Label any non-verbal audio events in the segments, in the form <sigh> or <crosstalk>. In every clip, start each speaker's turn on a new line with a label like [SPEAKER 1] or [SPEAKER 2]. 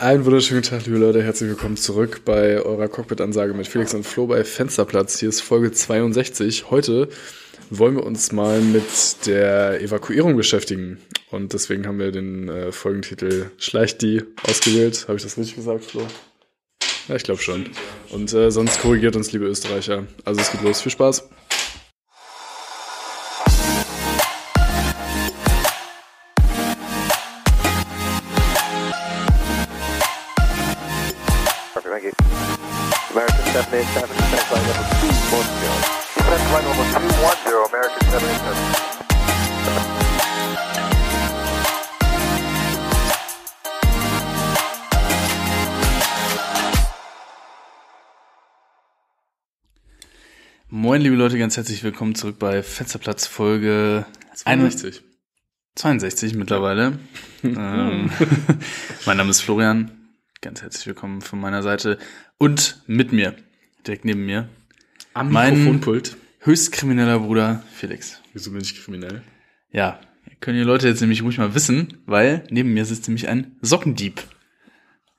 [SPEAKER 1] Einen wunderschönen Tag, liebe Leute. Herzlich willkommen zurück bei eurer Cockpit-Ansage mit Felix und Flo bei Fensterplatz. Hier ist Folge 62. Heute wollen wir uns mal mit der Evakuierung beschäftigen. Und deswegen haben wir den äh, Folgentitel Schleicht die ausgewählt. Habe ich das richtig gesagt, Flo? Ja, ich glaube schon. Und äh, sonst korrigiert uns, liebe Österreicher. Also es geht los. Viel Spaß.
[SPEAKER 2] Moin, liebe Leute, ganz herzlich willkommen zurück bei Fensterplatz Folge 61. 62 mittlerweile. <laughs> ähm, <laughs> mein Name ist Florian. Ganz herzlich willkommen von meiner Seite. Und mit mir, direkt neben mir,
[SPEAKER 1] Am
[SPEAKER 2] Mein-
[SPEAKER 1] Mikrofonpult.
[SPEAKER 2] höchst krimineller Bruder Felix.
[SPEAKER 1] Wieso bin ich kriminell?
[SPEAKER 2] Ja, können die Leute jetzt nämlich ruhig mal wissen, weil neben mir sitzt nämlich ein Sockendieb.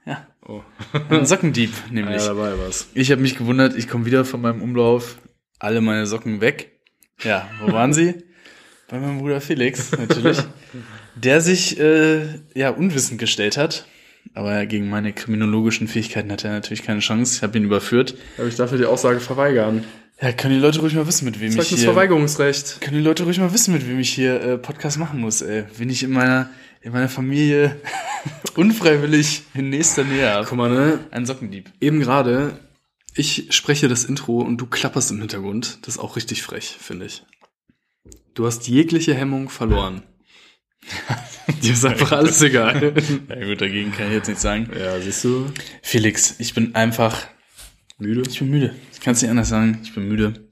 [SPEAKER 2] Ja,
[SPEAKER 1] Oh.
[SPEAKER 2] ein Sockendieb <laughs>
[SPEAKER 1] Ja,
[SPEAKER 2] nämlich.
[SPEAKER 1] dabei war's.
[SPEAKER 2] Ich habe mich gewundert, ich komme wieder von meinem Umlauf, alle meine Socken weg. Ja, wo waren sie? <laughs> Bei meinem Bruder Felix, natürlich. der sich äh, ja unwissend gestellt hat. Aber gegen meine kriminologischen Fähigkeiten hat er natürlich keine Chance. Ich habe ihn überführt.
[SPEAKER 1] Aber ich darf ja die Aussage verweigern.
[SPEAKER 2] Ja, können die Leute ruhig mal wissen, mit wem ich hier...
[SPEAKER 1] Verweigerungsrecht.
[SPEAKER 2] Können die Leute ruhig mal wissen, mit wem ich hier äh, Podcast machen muss, ey. Wen ich in meiner, in meiner Familie <laughs> unfreiwillig in nächster Nähe habe.
[SPEAKER 1] Guck mal, ne?
[SPEAKER 2] Ein Sockendieb.
[SPEAKER 1] Eben gerade, ich spreche das Intro und du klapperst im Hintergrund. Das ist auch richtig frech, finde ich. Du hast jegliche Hemmung verloren. <laughs> Dir ist einfach alles egal.
[SPEAKER 2] Ja gut, dagegen kann ich jetzt nichts sagen.
[SPEAKER 1] ja, siehst du?
[SPEAKER 2] Felix, ich bin einfach,
[SPEAKER 1] Müde?
[SPEAKER 2] ich bin müde. Ich kann es nicht anders sagen. Ich bin müde.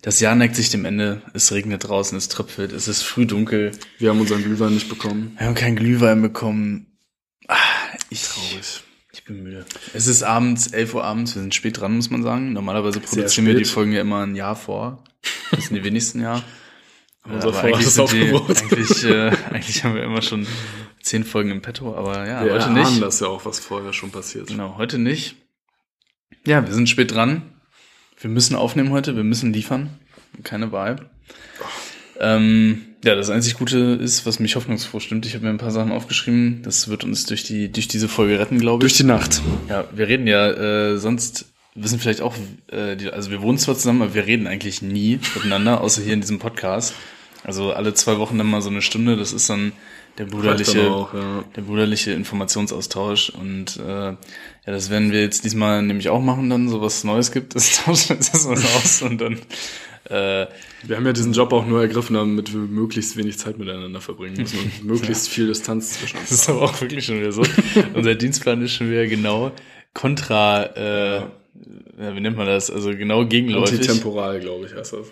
[SPEAKER 2] Das Jahr neigt sich dem Ende. Es regnet draußen, es tröpfelt, es ist früh dunkel.
[SPEAKER 1] Wir haben unseren Glühwein nicht bekommen.
[SPEAKER 2] Wir haben keinen Glühwein bekommen. Ah, ich,
[SPEAKER 1] Traurig.
[SPEAKER 2] Bin müde. Es ist abends, 11 Uhr abends. Wir sind spät dran, muss man sagen. Normalerweise produzieren wir die. Folgen ja immer ein Jahr vor. Das sind die wenigsten Jahr.
[SPEAKER 1] Unser <laughs>
[SPEAKER 2] aber eigentlich,
[SPEAKER 1] ist
[SPEAKER 2] die, eigentlich, äh, eigentlich haben wir immer schon zehn Folgen im Petto, aber ja,
[SPEAKER 1] Wir
[SPEAKER 2] heute nicht.
[SPEAKER 1] das ja auch, was vorher schon passiert.
[SPEAKER 2] Genau, heute nicht. Ja, wir sind spät dran. Wir müssen aufnehmen heute, wir müssen liefern. Keine Wahl. Ähm, ja, das einzig Gute ist, was mich hoffnungsfroh stimmt. Ich habe mir ein paar Sachen aufgeschrieben. Das wird uns durch die durch diese Folge retten, glaube
[SPEAKER 1] Durch
[SPEAKER 2] ich.
[SPEAKER 1] die Nacht.
[SPEAKER 2] ja, wir reden ja äh, sonst wissen vielleicht auch, äh, die, also wir wohnen zwar zusammen, aber wir reden eigentlich nie miteinander, außer hier in diesem Podcast. Also alle zwei Wochen dann mal so eine Stunde. Das ist dann der
[SPEAKER 1] dann auch, ja.
[SPEAKER 2] der brüderliche Informationsaustausch und äh, ja, das werden wir jetzt diesmal nämlich auch machen, dann so was Neues gibt, das <laughs> tauschen wir jetzt erstmal aus und dann äh,
[SPEAKER 1] Wir haben ja diesen Job auch nur ergriffen, damit wir möglichst wenig Zeit miteinander verbringen müssen und <laughs> möglichst viel Distanz zwischen uns
[SPEAKER 2] das ist aber auch wirklich schon wieder so. Unser Dienstplan ist schon wieder genau kontra, äh, ja, wie nennt man das? Also genau gegenläufig.
[SPEAKER 1] Antitemporal, glaube ich, heißt das.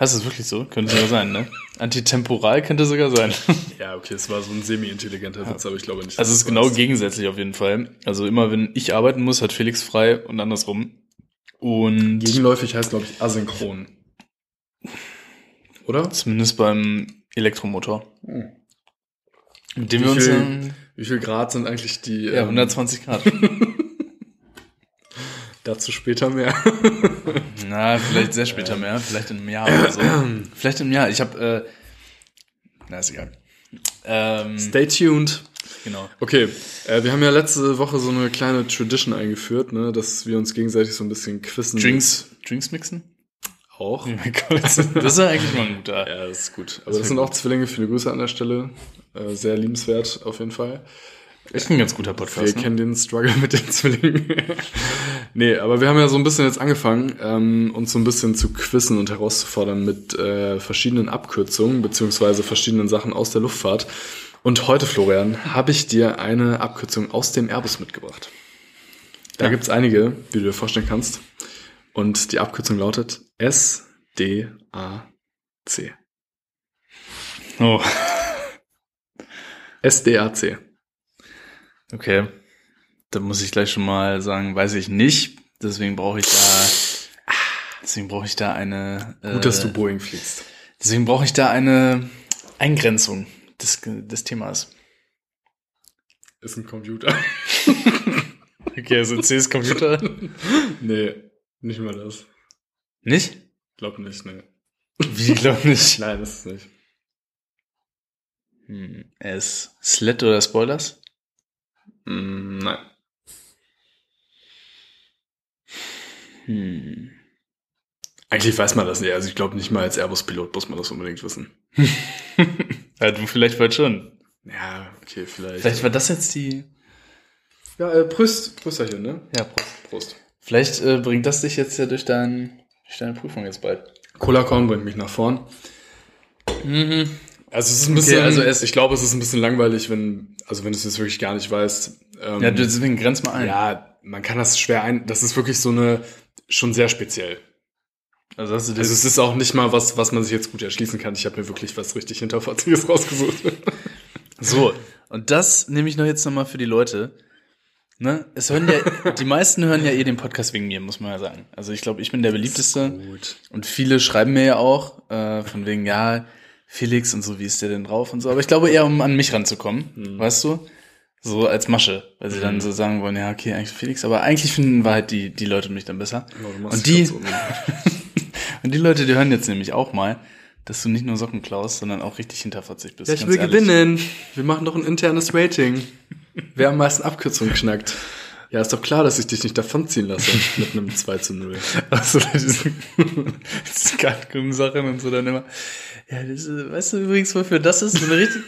[SPEAKER 2] Heißt das wirklich so? Könnte sogar sein, ne? Antitemporal könnte sogar sein. <laughs>
[SPEAKER 1] Ja, okay, es war so ein semi-intelligenter Witz, aber ich glaube nicht.
[SPEAKER 2] Also es ist genau
[SPEAKER 1] heißt.
[SPEAKER 2] gegensätzlich auf jeden Fall. Also immer wenn ich arbeiten muss, hat Felix frei und andersrum. Und
[SPEAKER 1] Gegenläufig heißt, glaube ich, asynchron. Oder?
[SPEAKER 2] Zumindest beim Elektromotor. Mit dem
[SPEAKER 1] Wie
[SPEAKER 2] wir uns
[SPEAKER 1] viel-
[SPEAKER 2] dann,
[SPEAKER 1] Wie viel Grad sind eigentlich die?
[SPEAKER 2] ja,
[SPEAKER 1] ähm,
[SPEAKER 2] 120 Grad. <laughs>
[SPEAKER 1] Dazu später mehr. <laughs>
[SPEAKER 2] Na, vielleicht sehr später mehr, vielleicht in einem Jahr oder so. <clears throat> vielleicht im Jahr. Ich habe, äh, na, ist egal. Ähm,
[SPEAKER 1] Stay tuned.
[SPEAKER 2] genau.
[SPEAKER 1] Okay, äh, wir haben ja letzte Woche so eine kleine Tradition eingeführt, ne, dass wir uns gegenseitig so ein bisschen quissen.
[SPEAKER 2] Drinks, Drinks mixen?
[SPEAKER 1] Auch.
[SPEAKER 2] Oh mein Gott, das ist ja eigentlich mal ein guter.
[SPEAKER 1] Ja, das ist gut. Aber das sind auch Zwillinge. Viele Grüße an der Stelle. Äh, sehr liebenswert auf jeden Fall.
[SPEAKER 2] Ist ein ganz guter
[SPEAKER 1] Wir
[SPEAKER 2] Podcast. Ne?
[SPEAKER 1] kennen den Struggle mit den Zwillingen. <laughs> nee, aber wir haben ja so ein bisschen jetzt angefangen, ähm, uns so ein bisschen zu quizzen und herauszufordern mit äh, verschiedenen Abkürzungen beziehungsweise verschiedenen Sachen aus der Luftfahrt. Und heute, Florian, habe ich dir eine Abkürzung aus dem Airbus mitgebracht. Da
[SPEAKER 2] Ja.
[SPEAKER 1] gibt's einige, wie du dir vorstellen kannst. Und die Abkürzung lautet SDAC.
[SPEAKER 2] Oh, <laughs>
[SPEAKER 1] SDAC.
[SPEAKER 2] okay. Da muss ich gleich schon mal sagen, weiß ich nicht. Deswegen brauche ich da, deswegen brauche ich da eine. Äh,
[SPEAKER 1] Gut, dass du Boeing fliegst.
[SPEAKER 2] Deswegen brauche ich da eine Eingrenzung des, des Themas.
[SPEAKER 1] Ist ein Computer. <laughs>
[SPEAKER 2] Okay, also C ist Computer. <laughs>
[SPEAKER 1] Nee, nicht mal das.
[SPEAKER 2] Nicht?
[SPEAKER 1] Glaub nicht, nee.
[SPEAKER 2] Wie, glaub nicht. <laughs>
[SPEAKER 1] Nein, das ist nicht.
[SPEAKER 2] Hm, S. Sled oder Spoilers?
[SPEAKER 1] Mm, nein.
[SPEAKER 2] Hm.
[SPEAKER 1] Eigentlich weiß man das nicht. Also ich glaube nicht mal als Airbus-Pilot muss man das unbedingt wissen. <laughs>
[SPEAKER 2] Ja, du vielleicht bald schon.
[SPEAKER 1] Ja, okay, vielleicht.
[SPEAKER 2] Vielleicht war das jetzt die.
[SPEAKER 1] Ja, äh, Brüst, Brüsterchen, ne?
[SPEAKER 2] Ja, Prost.
[SPEAKER 1] Prost.
[SPEAKER 2] Vielleicht äh, bringt das dich jetzt ja durch, dein, durch deine Prüfung jetzt bald.
[SPEAKER 1] Cola Corn bringt mich nach vorn.
[SPEAKER 2] Mhm.
[SPEAKER 1] Also es ist ein bisschen,
[SPEAKER 2] Okay, also
[SPEAKER 1] also
[SPEAKER 2] es-
[SPEAKER 1] ich glaube, es ist ein bisschen langweilig, wenn, also wenn du es jetzt wirklich gar nicht weißt. Ähm,
[SPEAKER 2] Ja, du- deswegen grenz mal ein.
[SPEAKER 1] ja, man kann das schwer ein, das ist wirklich so eine, schon sehr speziell.
[SPEAKER 2] Also.
[SPEAKER 1] Also es ist auch nicht mal was, was man sich jetzt gut erschließen kann. Ich habe mir wirklich was richtig Hinterfotziges <laughs> rausgesucht.
[SPEAKER 2] so. Und das nehme ich noch jetzt nochmal für die Leute. Ne? Es hören ja, die meisten hören ja eh den Podcast wegen mir, muss man ja sagen. Also ich glaube, ich bin der beliebteste.
[SPEAKER 1] Gut.
[SPEAKER 2] Und viele schreiben mir ja auch, äh, von wegen, ja, Felix und so, wie ist der denn drauf und so. Aber ich glaube eher, um an mich ranzukommen,
[SPEAKER 1] Mhm.
[SPEAKER 2] weißt du? So als Masche, weil sie dann so sagen wollen, ja, okay, eigentlich Felix, aber eigentlich finden wir halt die, die Leute mich dann besser.
[SPEAKER 1] Machst
[SPEAKER 2] Und die, <laughs> und die Leute, die hören jetzt nämlich auch mal, dass du nicht nur Socken klaust, sondern auch richtig hinterfotzig bist.
[SPEAKER 1] Ja, ich will
[SPEAKER 2] ehrlich.
[SPEAKER 1] gewinnen. Wir machen doch ein internes Rating. Wer am meisten Abkürzungen knackt. Ja, ist doch klar, dass ich dich nicht davonziehen lasse mit einem 2 zu 0.
[SPEAKER 2] Also diese, Kalkun-Sachen und so dann immer. Ja, das ist, weißt du übrigens, wofür das ist? So eine richtig.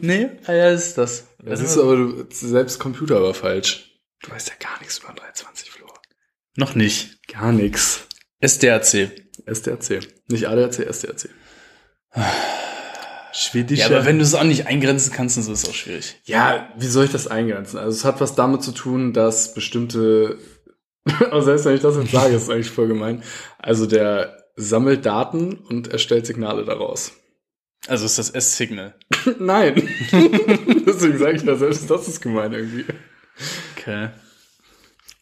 [SPEAKER 2] nee? Ah ja, das ist das.
[SPEAKER 1] Das ist aber du, selbst Computer war falsch. Du weißt ja gar nichts über 320 Flo.
[SPEAKER 2] Noch nicht.
[SPEAKER 1] Gar nichts.
[SPEAKER 2] SDRC.
[SPEAKER 1] SDRC. Nicht ADAC, SDRC. Schwedischer.
[SPEAKER 2] Ja, aber wenn du es auch nicht eingrenzen kannst, dann ist es auch schwierig.
[SPEAKER 1] Ja, wie soll ich das eingrenzen? Also es hat was damit zu tun, dass bestimmte, aber <laughs> selbst wenn ich das jetzt sage, ist es eigentlich voll gemein. Also der sammelt Daten und erstellt Signale daraus.
[SPEAKER 2] Also ist das S-Signal. <laughs>
[SPEAKER 1] Nein. <laughs> Deswegen sage ich ja selbst, das ist gemein irgendwie.
[SPEAKER 2] Okay.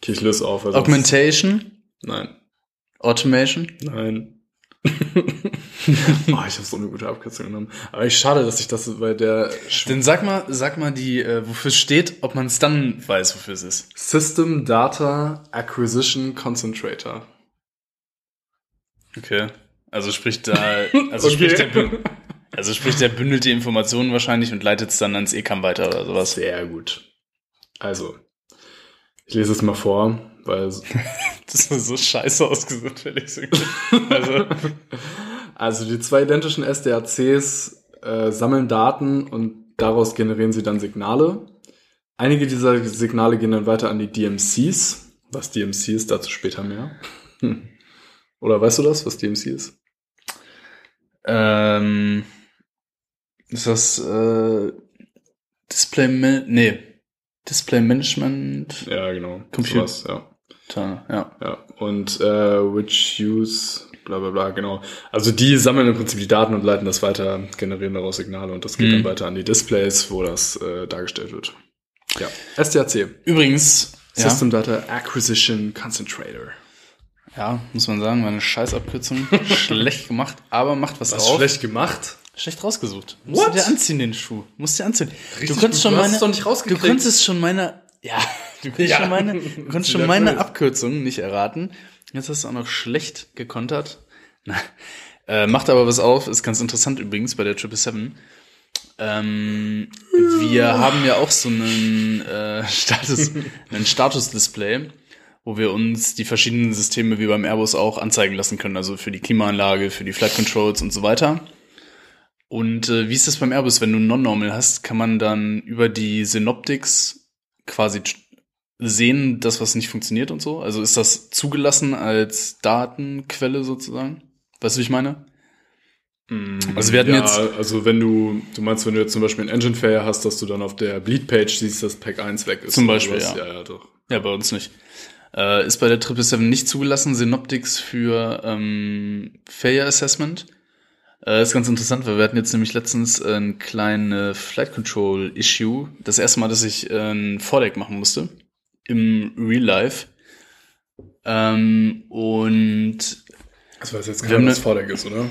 [SPEAKER 1] Okay, ich löse auf. Also
[SPEAKER 2] Augmentation.
[SPEAKER 1] Nein.
[SPEAKER 2] Automation.
[SPEAKER 1] Nein. <laughs> oh, ich habe so eine gute Abkürzung genommen. Aber ich schade, dass ich das bei der Sch-
[SPEAKER 2] Dann sag mal, sag mal die, äh, wofür es steht, ob man es dann weiß, wofür es ist.
[SPEAKER 1] System Data Acquisition Concentrator.
[SPEAKER 2] Okay. Also sprich da, also <laughs>
[SPEAKER 1] Okay.
[SPEAKER 2] sprich der, bün- also sprich der bündelt die Informationen wahrscheinlich und leitet es dann ans ECAM weiter oder sowas.
[SPEAKER 1] Sehr gut. Also, ich lese es mal vor, weil <laughs>
[SPEAKER 2] Das ist so scheiße ausgesucht, Felix. Also, <laughs>
[SPEAKER 1] also die zwei identischen SDACs äh, sammeln Daten und daraus generieren sie dann Signale. Einige dieser Signale gehen dann weiter an die DMCs. Was DMC ist, dazu später mehr. Hm. <laughs> Oder weißt du das, was DMC ist?
[SPEAKER 2] ähm, ist das äh, Display, nee, Display Management,
[SPEAKER 1] Ja, genau.
[SPEAKER 2] Computer.
[SPEAKER 1] Sowas, ja.
[SPEAKER 2] Ja.
[SPEAKER 1] Ja, und äh, which use, bla bla bla, genau. Also die sammeln im Prinzip die Daten und leiten das weiter, generieren daraus Signale und das geht
[SPEAKER 2] Mhm.
[SPEAKER 1] dann weiter an die Displays, wo das äh, dargestellt wird. Ja, SDAC,
[SPEAKER 2] Übrigens, ja,
[SPEAKER 1] System Data Acquisition Concentrator.
[SPEAKER 2] ja, muss man sagen, war eine Scheißabkürzung, <laughs> schlecht gemacht, aber macht was,
[SPEAKER 1] Was
[SPEAKER 2] auf.
[SPEAKER 1] schlecht gemacht?
[SPEAKER 2] Schlecht rausgesucht. Musst
[SPEAKER 1] What?
[SPEAKER 2] du dir anziehen, den Schuh. Musst du dir anziehen.
[SPEAKER 1] Richtig
[SPEAKER 2] du konntest
[SPEAKER 1] gut.
[SPEAKER 2] schon meine,
[SPEAKER 1] es doch nicht
[SPEAKER 2] du konntest schon meine, ja, <laughs> du konntest
[SPEAKER 1] Ja.
[SPEAKER 2] schon meine, du <laughs> konntest schon meine. Abkürzung nicht erraten. Jetzt hast du auch noch schlecht gekontert. <laughs> Na, äh, macht aber was auf, ist ganz interessant übrigens bei der 777. Ähm, wir haben ja auch so einen äh, Status, einen Status-Display, wo wir uns die verschiedenen Systeme wie beim Airbus auch anzeigen lassen können, also für die Klimaanlage, für die Flight Controls und so weiter. Und äh, wie ist das beim Airbus, wenn du Non-Normal hast, kann man dann über die Synoptics quasi sehen, das was nicht funktioniert und so? Also ist das zugelassen als Datenquelle sozusagen? Weißt du, wie ich meine? Also wir hatten
[SPEAKER 1] ja,
[SPEAKER 2] jetzt-
[SPEAKER 1] also wenn du, du meinst, wenn du jetzt zum Beispiel einen Engine Failure hast, dass du dann auf der Bleed-Page siehst, dass Pack 1 weg ist.
[SPEAKER 2] Zum Beispiel, ja.
[SPEAKER 1] Ja, ja, doch.
[SPEAKER 2] Ja, bei uns nicht. Äh, ist bei der 777 nicht zugelassen, Synoptics für ähm, Failure Assessment. Äh, ist ganz interessant, weil wir hatten jetzt nämlich letztens ein kleines Flight Control Issue. Das erste Mal, dass ich äh, ein Vordeck machen musste. Im Real Life. Ähm, und
[SPEAKER 1] Das weiß jetzt keiner, was Vordeck ist, oder?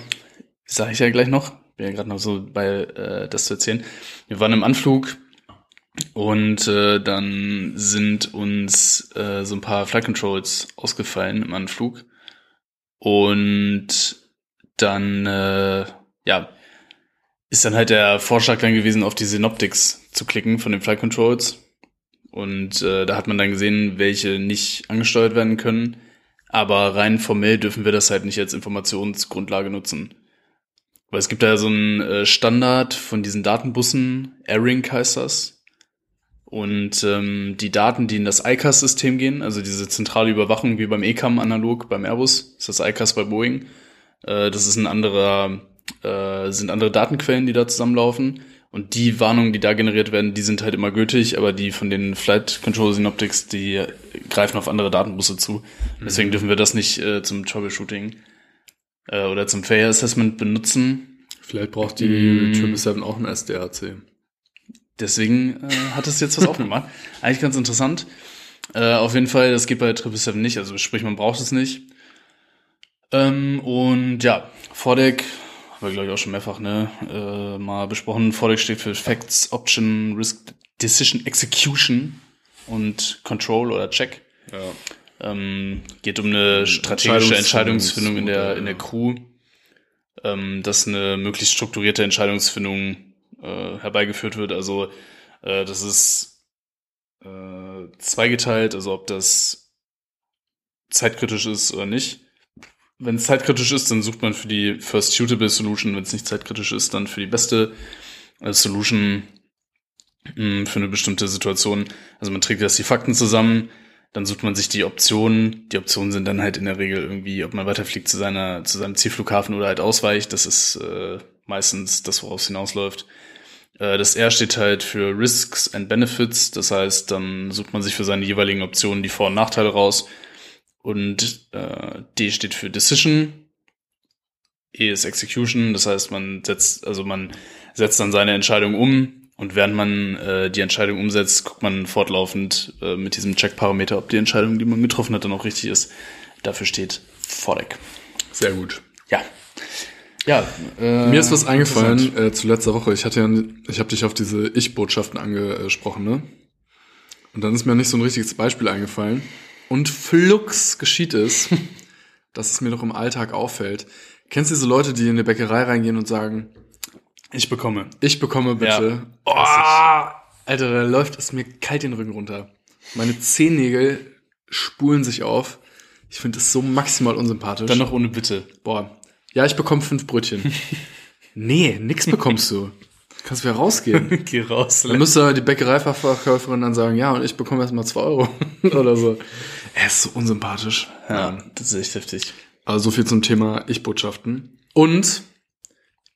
[SPEAKER 2] sage ich ja gleich noch. Bin ja gerade noch so bei, äh, das zu erzählen. Wir waren im Anflug Und äh, dann sind uns äh, so ein paar Flight Controls ausgefallen im Anflug. Und dann, äh, ja, ist dann halt der Vorschlag dann gewesen, auf die Synoptics zu klicken von den Flight Controls. Und äh, da hat man dann gesehen, welche nicht angesteuert werden können. Aber rein formell dürfen wir das halt nicht als Informationsgrundlage nutzen. Weil es gibt da ja so einen äh, Standard von diesen Datenbussen, AirRink heißt das. Und ähm, die Daten, die in das ICAS-System gehen, also diese zentrale Überwachung wie beim ECAM analog beim Airbus, ist das ICAS bei Boeing. Äh, das ist ein anderer, äh, sind andere Datenquellen, die da zusammenlaufen. Und die Warnungen, die da generiert werden, die sind halt immer gültig, aber die von den Flight Control Synoptics, die greifen auf andere Datenbusse zu. Deswegen dürfen wir das nicht äh, zum Troubleshooting äh, oder zum Failure Assessment benutzen.
[SPEAKER 1] Vielleicht braucht die
[SPEAKER 2] Mm.
[SPEAKER 1] 777 auch ein SDAC.
[SPEAKER 2] Deswegen äh, hat es jetzt was aufgemacht. <laughs> Eigentlich ganz interessant. Äh, auf jeden Fall, das geht bei 777 nicht, also sprich, man braucht es nicht. Ähm, und ja, Vordeck, haben wir glaube ich auch schon mehrfach ne, äh, mal besprochen. Vordeck steht für Facts, Option, Risk, Decision, Execution und Control oder Check.
[SPEAKER 1] Ja.
[SPEAKER 2] Ähm, geht um eine strategische Entscheidungsfindung in der, in der Crew, ähm, dass eine möglichst strukturierte Entscheidungsfindung äh, herbeigeführt wird. Also äh, das ist äh, zweigeteilt, also ob das zeitkritisch ist oder nicht. Wenn es zeitkritisch ist, dann sucht man für die First Suitable Solution. Wenn es nicht zeitkritisch ist, dann für die beste äh, Solution mh, für eine bestimmte Situation. Also man trägt erst die Fakten zusammen, dann sucht man sich die Optionen. Die Optionen sind dann halt in der Regel irgendwie, ob man weiterfliegt zu seiner, zu seinem Zielflughafen oder halt ausweicht. Das ist äh, meistens das, worauf es hinausläuft. Äh, das R steht halt für Risks and Benefits. Das heißt, dann sucht man sich für seine jeweiligen Optionen die Vor- und Nachteile raus. Und äh, D steht für Decision. E ist Execution. Das heißt, man setzt, also man setzt dann seine Entscheidung um. Und während man äh, die Entscheidung umsetzt, guckt man fortlaufend äh, mit diesem Check-Parameter, ob die Entscheidung, die man getroffen hat, dann auch richtig ist. Dafür steht Vordeck.
[SPEAKER 1] Sehr gut.
[SPEAKER 2] Ja. Ja. Äh,
[SPEAKER 1] Mir ist was eingefallen äh, zu letzter Woche. Ich hatte ja, ich habe dich auf diese Ich-Botschaften angesprochen, ne? Und dann ist mir nicht so ein richtiges Beispiel eingefallen. Und flux geschieht es, <laughs> dass es mir noch im Alltag auffällt. Kennst du diese Leute, die in eine Bäckerei reingehen und sagen,
[SPEAKER 2] Ich bekomme.
[SPEAKER 1] ich bekomme bitte. Oh, Alter, da läuft es mir kalt den Rücken runter. Meine Zehennägel spulen sich auf. Ich finde es so maximal unsympathisch.
[SPEAKER 2] Dann noch ohne Bitte.
[SPEAKER 1] Boah. Ja, ich bekomme fünf Brötchen. <laughs> nee, nix bekommst du. Kannst wieder rausgehen. <laughs>
[SPEAKER 2] Geh raus.
[SPEAKER 1] Dann müsste die Bäckereiverkäuferin dann sagen, ja, und ich bekomme erstmal zwei Euro. Oder so. Er ist so unsympathisch.
[SPEAKER 2] Ja, das ist echt heftig.
[SPEAKER 1] Also so viel zum Thema Ich-Botschaften. Und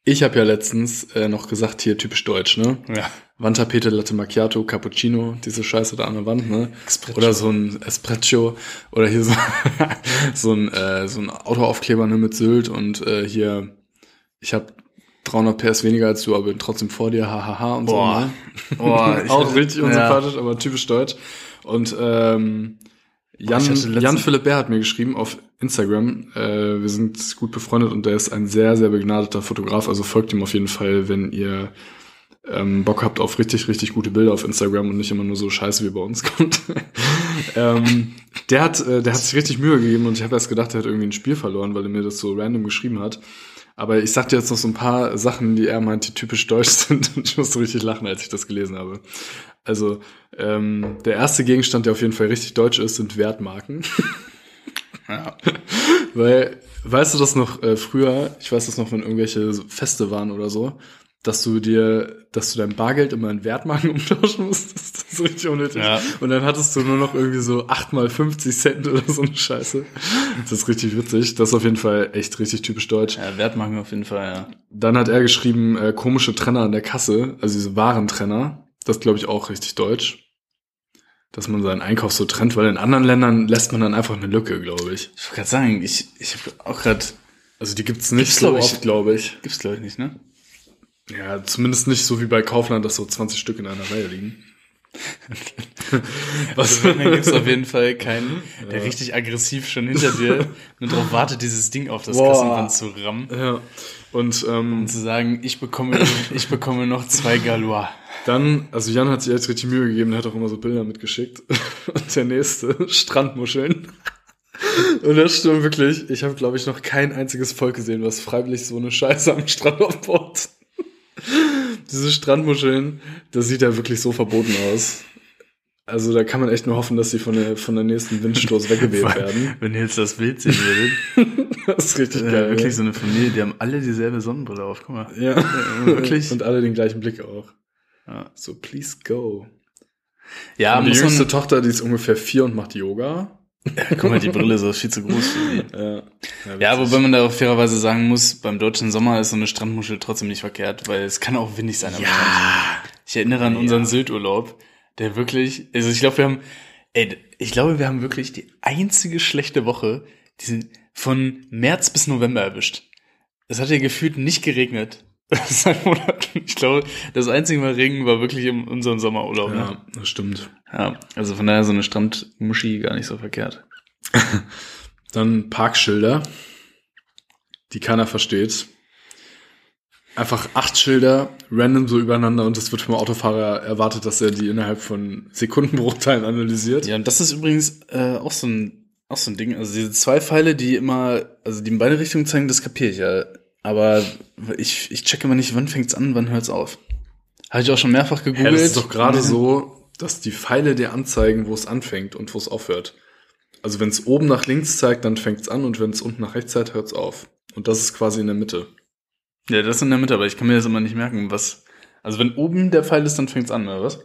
[SPEAKER 1] ich habe ja letztens äh, noch gesagt, hier typisch deutsch, ne?
[SPEAKER 2] Ja.
[SPEAKER 1] Wandtapete, Latte Macchiato, Cappuccino, diese Scheiße da an der Wand, ne?
[SPEAKER 2] Espresso.
[SPEAKER 1] Oder so ein Espresso oder hier so, <laughs> so ein äh, so ein Autoaufkleber ne, mit Sylt und äh, hier ich habe 300 PS weniger als du, aber bin trotzdem vor dir, hahaha und
[SPEAKER 2] Boah.
[SPEAKER 1] so.
[SPEAKER 2] Boah,
[SPEAKER 1] Ne? <laughs>
[SPEAKER 2] ich
[SPEAKER 1] Auch richtig
[SPEAKER 2] ja.
[SPEAKER 1] unsympathisch, aber typisch deutsch. Und ähm, Jan, Jan Philipp Bär hat mir geschrieben auf Instagram, äh, wir sind gut befreundet und der ist ein sehr, sehr begnadeter Fotograf, also folgt ihm auf jeden Fall, wenn ihr ähm, Bock habt auf richtig, richtig gute Bilder auf Instagram und nicht immer nur so Scheiße wie bei uns <laughs> kommt. ähm, der hat, äh, der hat sich richtig Mühe gegeben und ich habe erst gedacht, er hat irgendwie ein Spiel verloren, weil er mir das so random geschrieben hat. Aber ich sag dir jetzt noch so ein paar Sachen, die er meint, die typisch deutsch <laughs> sind und ich musste richtig lachen, als ich das gelesen habe. Also, ähm, der erste Gegenstand, der auf jeden Fall richtig deutsch ist, sind Wertmarken.
[SPEAKER 2] Ja. <laughs>
[SPEAKER 1] Weil, weißt du das noch äh, früher, ich weiß das noch, wenn irgendwelche Feste waren oder so, dass du dir, dass du dein Bargeld immer in Wertmarken <laughs> umtauschen musstest. Das ist richtig unnötig.
[SPEAKER 2] Ja.
[SPEAKER 1] Und dann hattest du nur noch irgendwie so 8 mal 50 Cent oder so eine Scheiße. Das ist richtig witzig. Das ist auf jeden Fall echt richtig typisch deutsch.
[SPEAKER 2] ja, Wertmarken auf jeden Fall, ja.
[SPEAKER 1] Dann hat er geschrieben, äh, komische Trenner an der Kasse, also diese Warentrenner. Das glaube ich auch richtig deutsch. Dass man seinen Einkauf so trennt, weil in anderen Ländern lässt man dann einfach eine Lücke, glaube ich.
[SPEAKER 2] Ich wollte gerade sagen, ich, ich habe auch gerade,
[SPEAKER 1] Also die gibt's nicht
[SPEAKER 2] Gibt's,
[SPEAKER 1] so
[SPEAKER 2] glaub ich.
[SPEAKER 1] oft, glaube ich.
[SPEAKER 2] gibt's glaube ich nicht, ne?
[SPEAKER 1] Ja, zumindest nicht so wie bei Kaufland, dass so 20 Stück in einer Reihe liegen. <laughs>
[SPEAKER 2] Also wenn, dann gibt's auf jeden Fall keinen, der richtig aggressiv schon hinter dir <laughs> nur darauf wartet, dieses Ding auf das
[SPEAKER 1] Boah.
[SPEAKER 2] Kassenband zu rammen
[SPEAKER 1] Ja. Und ähm,
[SPEAKER 2] und zu sagen, ich bekomme, ich bekomme noch zwei Galois.
[SPEAKER 1] Dann, also Jan hat sich jetzt richtig Mühe gegeben, der hat auch immer so Bilder mitgeschickt. <laughs> Und der nächste, <laughs> Strandmuscheln. <laughs> Und das stimmt wirklich. Ich habe, glaube ich, noch kein einziges Volk gesehen, was freiwillig so eine Scheiße am Strand aufbaut. Diese Strandmuscheln, das sieht ja wirklich so verboten aus. Also da kann man echt nur hoffen, dass sie von der, von der nächsten Windstoß weggeweht werden.
[SPEAKER 2] Wenn ihr jetzt das Bild sehen würdet,
[SPEAKER 1] Das ist richtig
[SPEAKER 2] äh,
[SPEAKER 1] geil.
[SPEAKER 2] wirklich so eine Familie, die haben alle dieselbe Sonnenbrille auf. Guck mal.
[SPEAKER 1] ja,
[SPEAKER 2] wirklich.
[SPEAKER 1] Und alle den gleichen Blick auch.
[SPEAKER 2] Ja,
[SPEAKER 1] So, please go.
[SPEAKER 2] ja
[SPEAKER 1] Und die jüngste
[SPEAKER 2] man,
[SPEAKER 1] Tochter, die ist ungefähr vier und macht Yoga. <laughs>
[SPEAKER 2] guck mal, die Brille ist auch viel zu groß für <laughs> die.
[SPEAKER 1] Ja,
[SPEAKER 2] Ja, wobei man da auch fairerweise sagen muss, beim deutschen Sommer ist so eine Strandmuschel trotzdem nicht verkehrt, weil es kann auch windig sein am Strand. Ich erinnere an unseren Sylt-Urlaub, der wirklich, also ich glaube, wir haben, ey, ich glaube, wir haben wirklich die einzige schlechte Woche, die sind von März bis November erwischt. Es hat ja gefühlt nicht geregnet. <laughs> Seit Monaten. Ich glaube, das einzige Mal Regen war wirklich in unserem Sommerurlaub. ne?
[SPEAKER 1] ja, das stimmt.
[SPEAKER 2] Ja, also von daher so eine Strandmuschi gar nicht so verkehrt. <laughs>
[SPEAKER 1] Dann Parkschilder, die keiner versteht. Einfach acht Schilder, random so übereinander und es wird vom Autofahrer erwartet, dass er die innerhalb von Sekundenbruchteilen analysiert.
[SPEAKER 2] Ja, und das ist übrigens äh, auch so ein auch so ein Ding. Also diese zwei Pfeile, die immer, also die in beide Richtungen zeigen, das kapiere ich ja. Aber ich, ich checke immer nicht, wann fängt's an, wann hört's auf. Habe ich auch schon mehrfach
[SPEAKER 1] Ja,
[SPEAKER 2] gegoogelt.
[SPEAKER 1] das ist doch gerade
[SPEAKER 2] Und-
[SPEAKER 1] so, dass die Pfeile dir anzeigen, wo es anfängt und wo es aufhört. Also wenn es oben nach links zeigt, dann fängt es an und wenn es unten nach rechts zeigt, hört es auf. Und das ist quasi in der Mitte.
[SPEAKER 2] Ja, das ist in der Mitte, aber ich kann mir das immer nicht merken, was. Also wenn oben der Pfeil ist, dann fängt's an, oder was?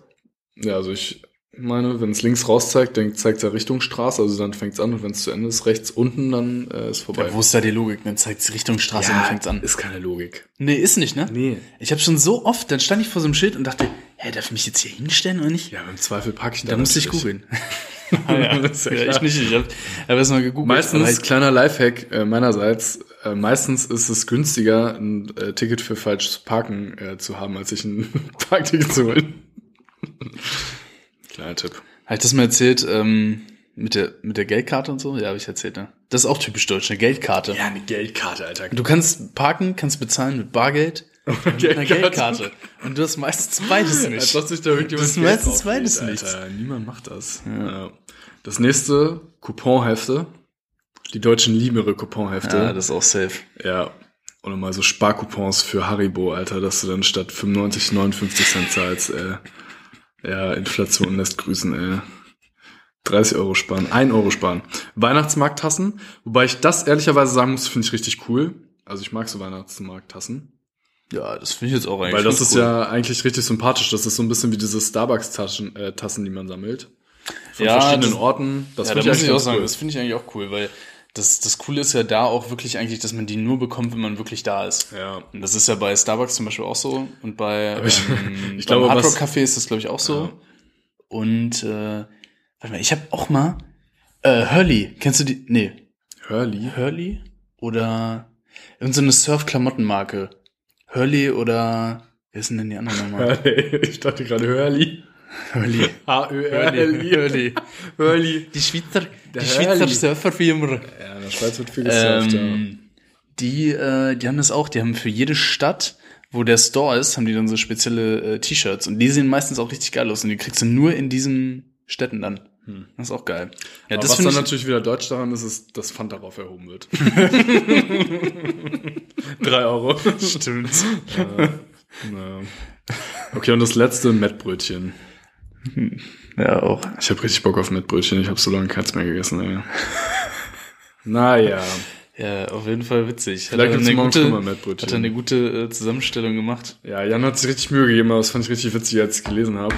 [SPEAKER 1] Ja, also ich meine, wenn es links raus zeigt, dann zeigt es ja Richtung Straße, also dann fängt es an und wenn es zu Ende ist, rechts unten, dann äh, ist vorbei.
[SPEAKER 2] Ja, wo ist da die Logik? Dann zeigt's Richtung Straße, dann fängt's an.
[SPEAKER 1] ist keine Logik.
[SPEAKER 2] Nee, ist nicht, ne?
[SPEAKER 1] Nee.
[SPEAKER 2] Ich habe schon so oft, dann stand ich vor so einem Schild und dachte, hä, darf ich mich jetzt hier hinstellen oder nicht?
[SPEAKER 1] Ja, im Zweifel packe ich
[SPEAKER 2] Da musste ich
[SPEAKER 1] natürlich.
[SPEAKER 2] googeln. ah, <laughs> ja.
[SPEAKER 1] Ja <laughs>
[SPEAKER 2] ja, ich nicht. Ich habe hab erst mal gegoogelt.
[SPEAKER 1] Meistens, kleiner Lifehack äh, meinerseits, äh, meistens ist es günstiger, ein äh, Ticket für falsches Parken äh, zu haben, als sich ein <laughs> Parkticket zu holen. Kleiner Tipp.
[SPEAKER 2] Habe ich das mal erzählt, ähm, mit der, mit der Geldkarte und so? Ja, habe ich erzählt, ne? Das ist auch typisch deutsch, eine Geldkarte.
[SPEAKER 1] eine Geldkarte, Alter.
[SPEAKER 2] Du kannst parken, kannst bezahlen mit Bargeld <laughs> und mit einer
[SPEAKER 1] Geldkarte.
[SPEAKER 2] Und du hast meistens beides
[SPEAKER 1] Als
[SPEAKER 2] nicht.
[SPEAKER 1] ob sich da irgendjemand
[SPEAKER 2] Das ist meistens beides
[SPEAKER 1] Alter.
[SPEAKER 2] nichts.
[SPEAKER 1] Niemand macht das. Ja. Das nächste, Couponhefte. Die Deutschen lieben ihre Couponhefte.
[SPEAKER 2] Ja, das ist auch safe.
[SPEAKER 1] Ja. Oder mal so Sparcoupons für Haribo, Alter, dass du dann statt 95, 59 Cent zahlst, äh. Ja, Inflation lässt grüßen, ey. 30 Euro sparen, 1 Euro sparen. Weihnachtsmarkttassen, wobei ich das ehrlicherweise sagen muss, finde ich richtig cool. Also ich mag so Weihnachtsmarkttassen.
[SPEAKER 2] Ja, das finde ich jetzt auch eigentlich
[SPEAKER 1] Weil das ist
[SPEAKER 2] cool.
[SPEAKER 1] ja eigentlich richtig sympathisch. Das ist so ein bisschen wie diese Starbucks-Taschen, äh, Tassen, die man sammelt. Von
[SPEAKER 2] Ja,
[SPEAKER 1] verschiedenen
[SPEAKER 2] das-
[SPEAKER 1] Orten. Das
[SPEAKER 2] ja,
[SPEAKER 1] finde
[SPEAKER 2] da muss
[SPEAKER 1] eigentlich
[SPEAKER 2] ich auch
[SPEAKER 1] ganz
[SPEAKER 2] sagen,
[SPEAKER 1] cool.
[SPEAKER 2] das finde ich eigentlich auch cool, weil das, das Coole ist ja da auch wirklich eigentlich, dass man die nur bekommt, wenn man wirklich da ist.
[SPEAKER 1] Ja.
[SPEAKER 2] Und das ist ja bei Starbucks zum Beispiel auch so und bei <laughs>
[SPEAKER 1] ich-
[SPEAKER 2] ähm, <laughs>
[SPEAKER 1] ich glaube,
[SPEAKER 2] Hard Rock Café ist das glaube ich auch so.
[SPEAKER 1] Ja.
[SPEAKER 2] Und äh, warte mal, ich habe auch mal äh, Hurley, kennst du die? Nee,
[SPEAKER 1] Hurley.
[SPEAKER 2] Hurley oder irgendeine Surf-Klamottenmarke. Hurley oder wer sind denn die anderen nochmal? <laughs>
[SPEAKER 1] Ich dachte gerade Hurley. H-Ö-R-L-I.
[SPEAKER 2] Hurley.
[SPEAKER 1] Hurley.
[SPEAKER 2] Die Schweizer, die Schweizer. Surferfirma.
[SPEAKER 1] Ja, in der Schweiz wird viel gesurft, ja.
[SPEAKER 2] Ähm, die, äh, die haben das auch. Die haben für jede Stadt, wo der Store ist, haben die dann so spezielle äh, T-Shirts. Und die sehen meistens auch richtig geil aus. Und die kriegst du nur in diesen Städten dann. Das ist auch geil. Ja,
[SPEAKER 1] Aber
[SPEAKER 2] das
[SPEAKER 1] was dann
[SPEAKER 2] ich.
[SPEAKER 1] natürlich wieder deutsch daran ist, ist, dass Pfand darauf erhoben wird. <laughs> <laughs> Drei Euro.
[SPEAKER 2] Stimmt.
[SPEAKER 1] Naja. Okay, und das letzte, Mettbrötchen.
[SPEAKER 2] Ja, auch.
[SPEAKER 1] Ich habe richtig Bock auf Mettbrötchen. Ich habe so lange keins mehr gegessen, ey. Naja.
[SPEAKER 2] Ja, auf jeden Fall witzig.
[SPEAKER 1] Vielleicht
[SPEAKER 2] er
[SPEAKER 1] gibt's morgen
[SPEAKER 2] gute,
[SPEAKER 1] mal Mettbrötchen.
[SPEAKER 2] Hat er eine gute äh, Zusammenstellung gemacht.
[SPEAKER 1] Ja, Jan hat sich richtig Mühe gegeben, aber das fand ich richtig witzig, als ich gelesen habe.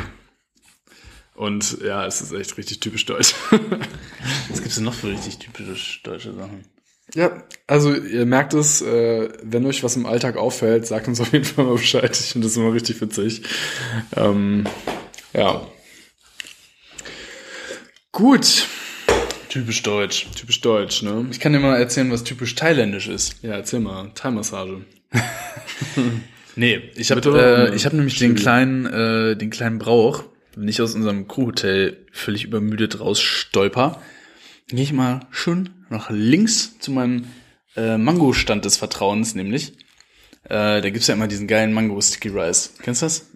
[SPEAKER 1] Und ja, es ist echt richtig typisch deutsch.
[SPEAKER 2] Was gibt's denn noch für richtig typisch deutsche Sachen?
[SPEAKER 1] ja, also ihr merkt es, äh, wenn euch was im Alltag auffällt, sagt uns auf jeden Fall mal Bescheid. Ich finde das immer richtig witzig. Ähm, ja. Gut.
[SPEAKER 2] Typisch deutsch.
[SPEAKER 1] Typisch deutsch, ne?
[SPEAKER 2] Ich kann dir mal erzählen, was typisch thailändisch ist.
[SPEAKER 1] Ja, erzähl mal. Thai-Massage. <laughs>
[SPEAKER 2] Nee, ich habe äh, ich habe nämlich den kleinen äh, den kleinen Brauch, wenn ich aus unserem Crewhotel völlig übermüdet raus stolper, gehe ich mal schön nach links zu meinem äh, Mango-Stand des Vertrauens, nämlich. Äh, da gibt's ja immer diesen geilen Mango Sticky Rice. Kennst du das?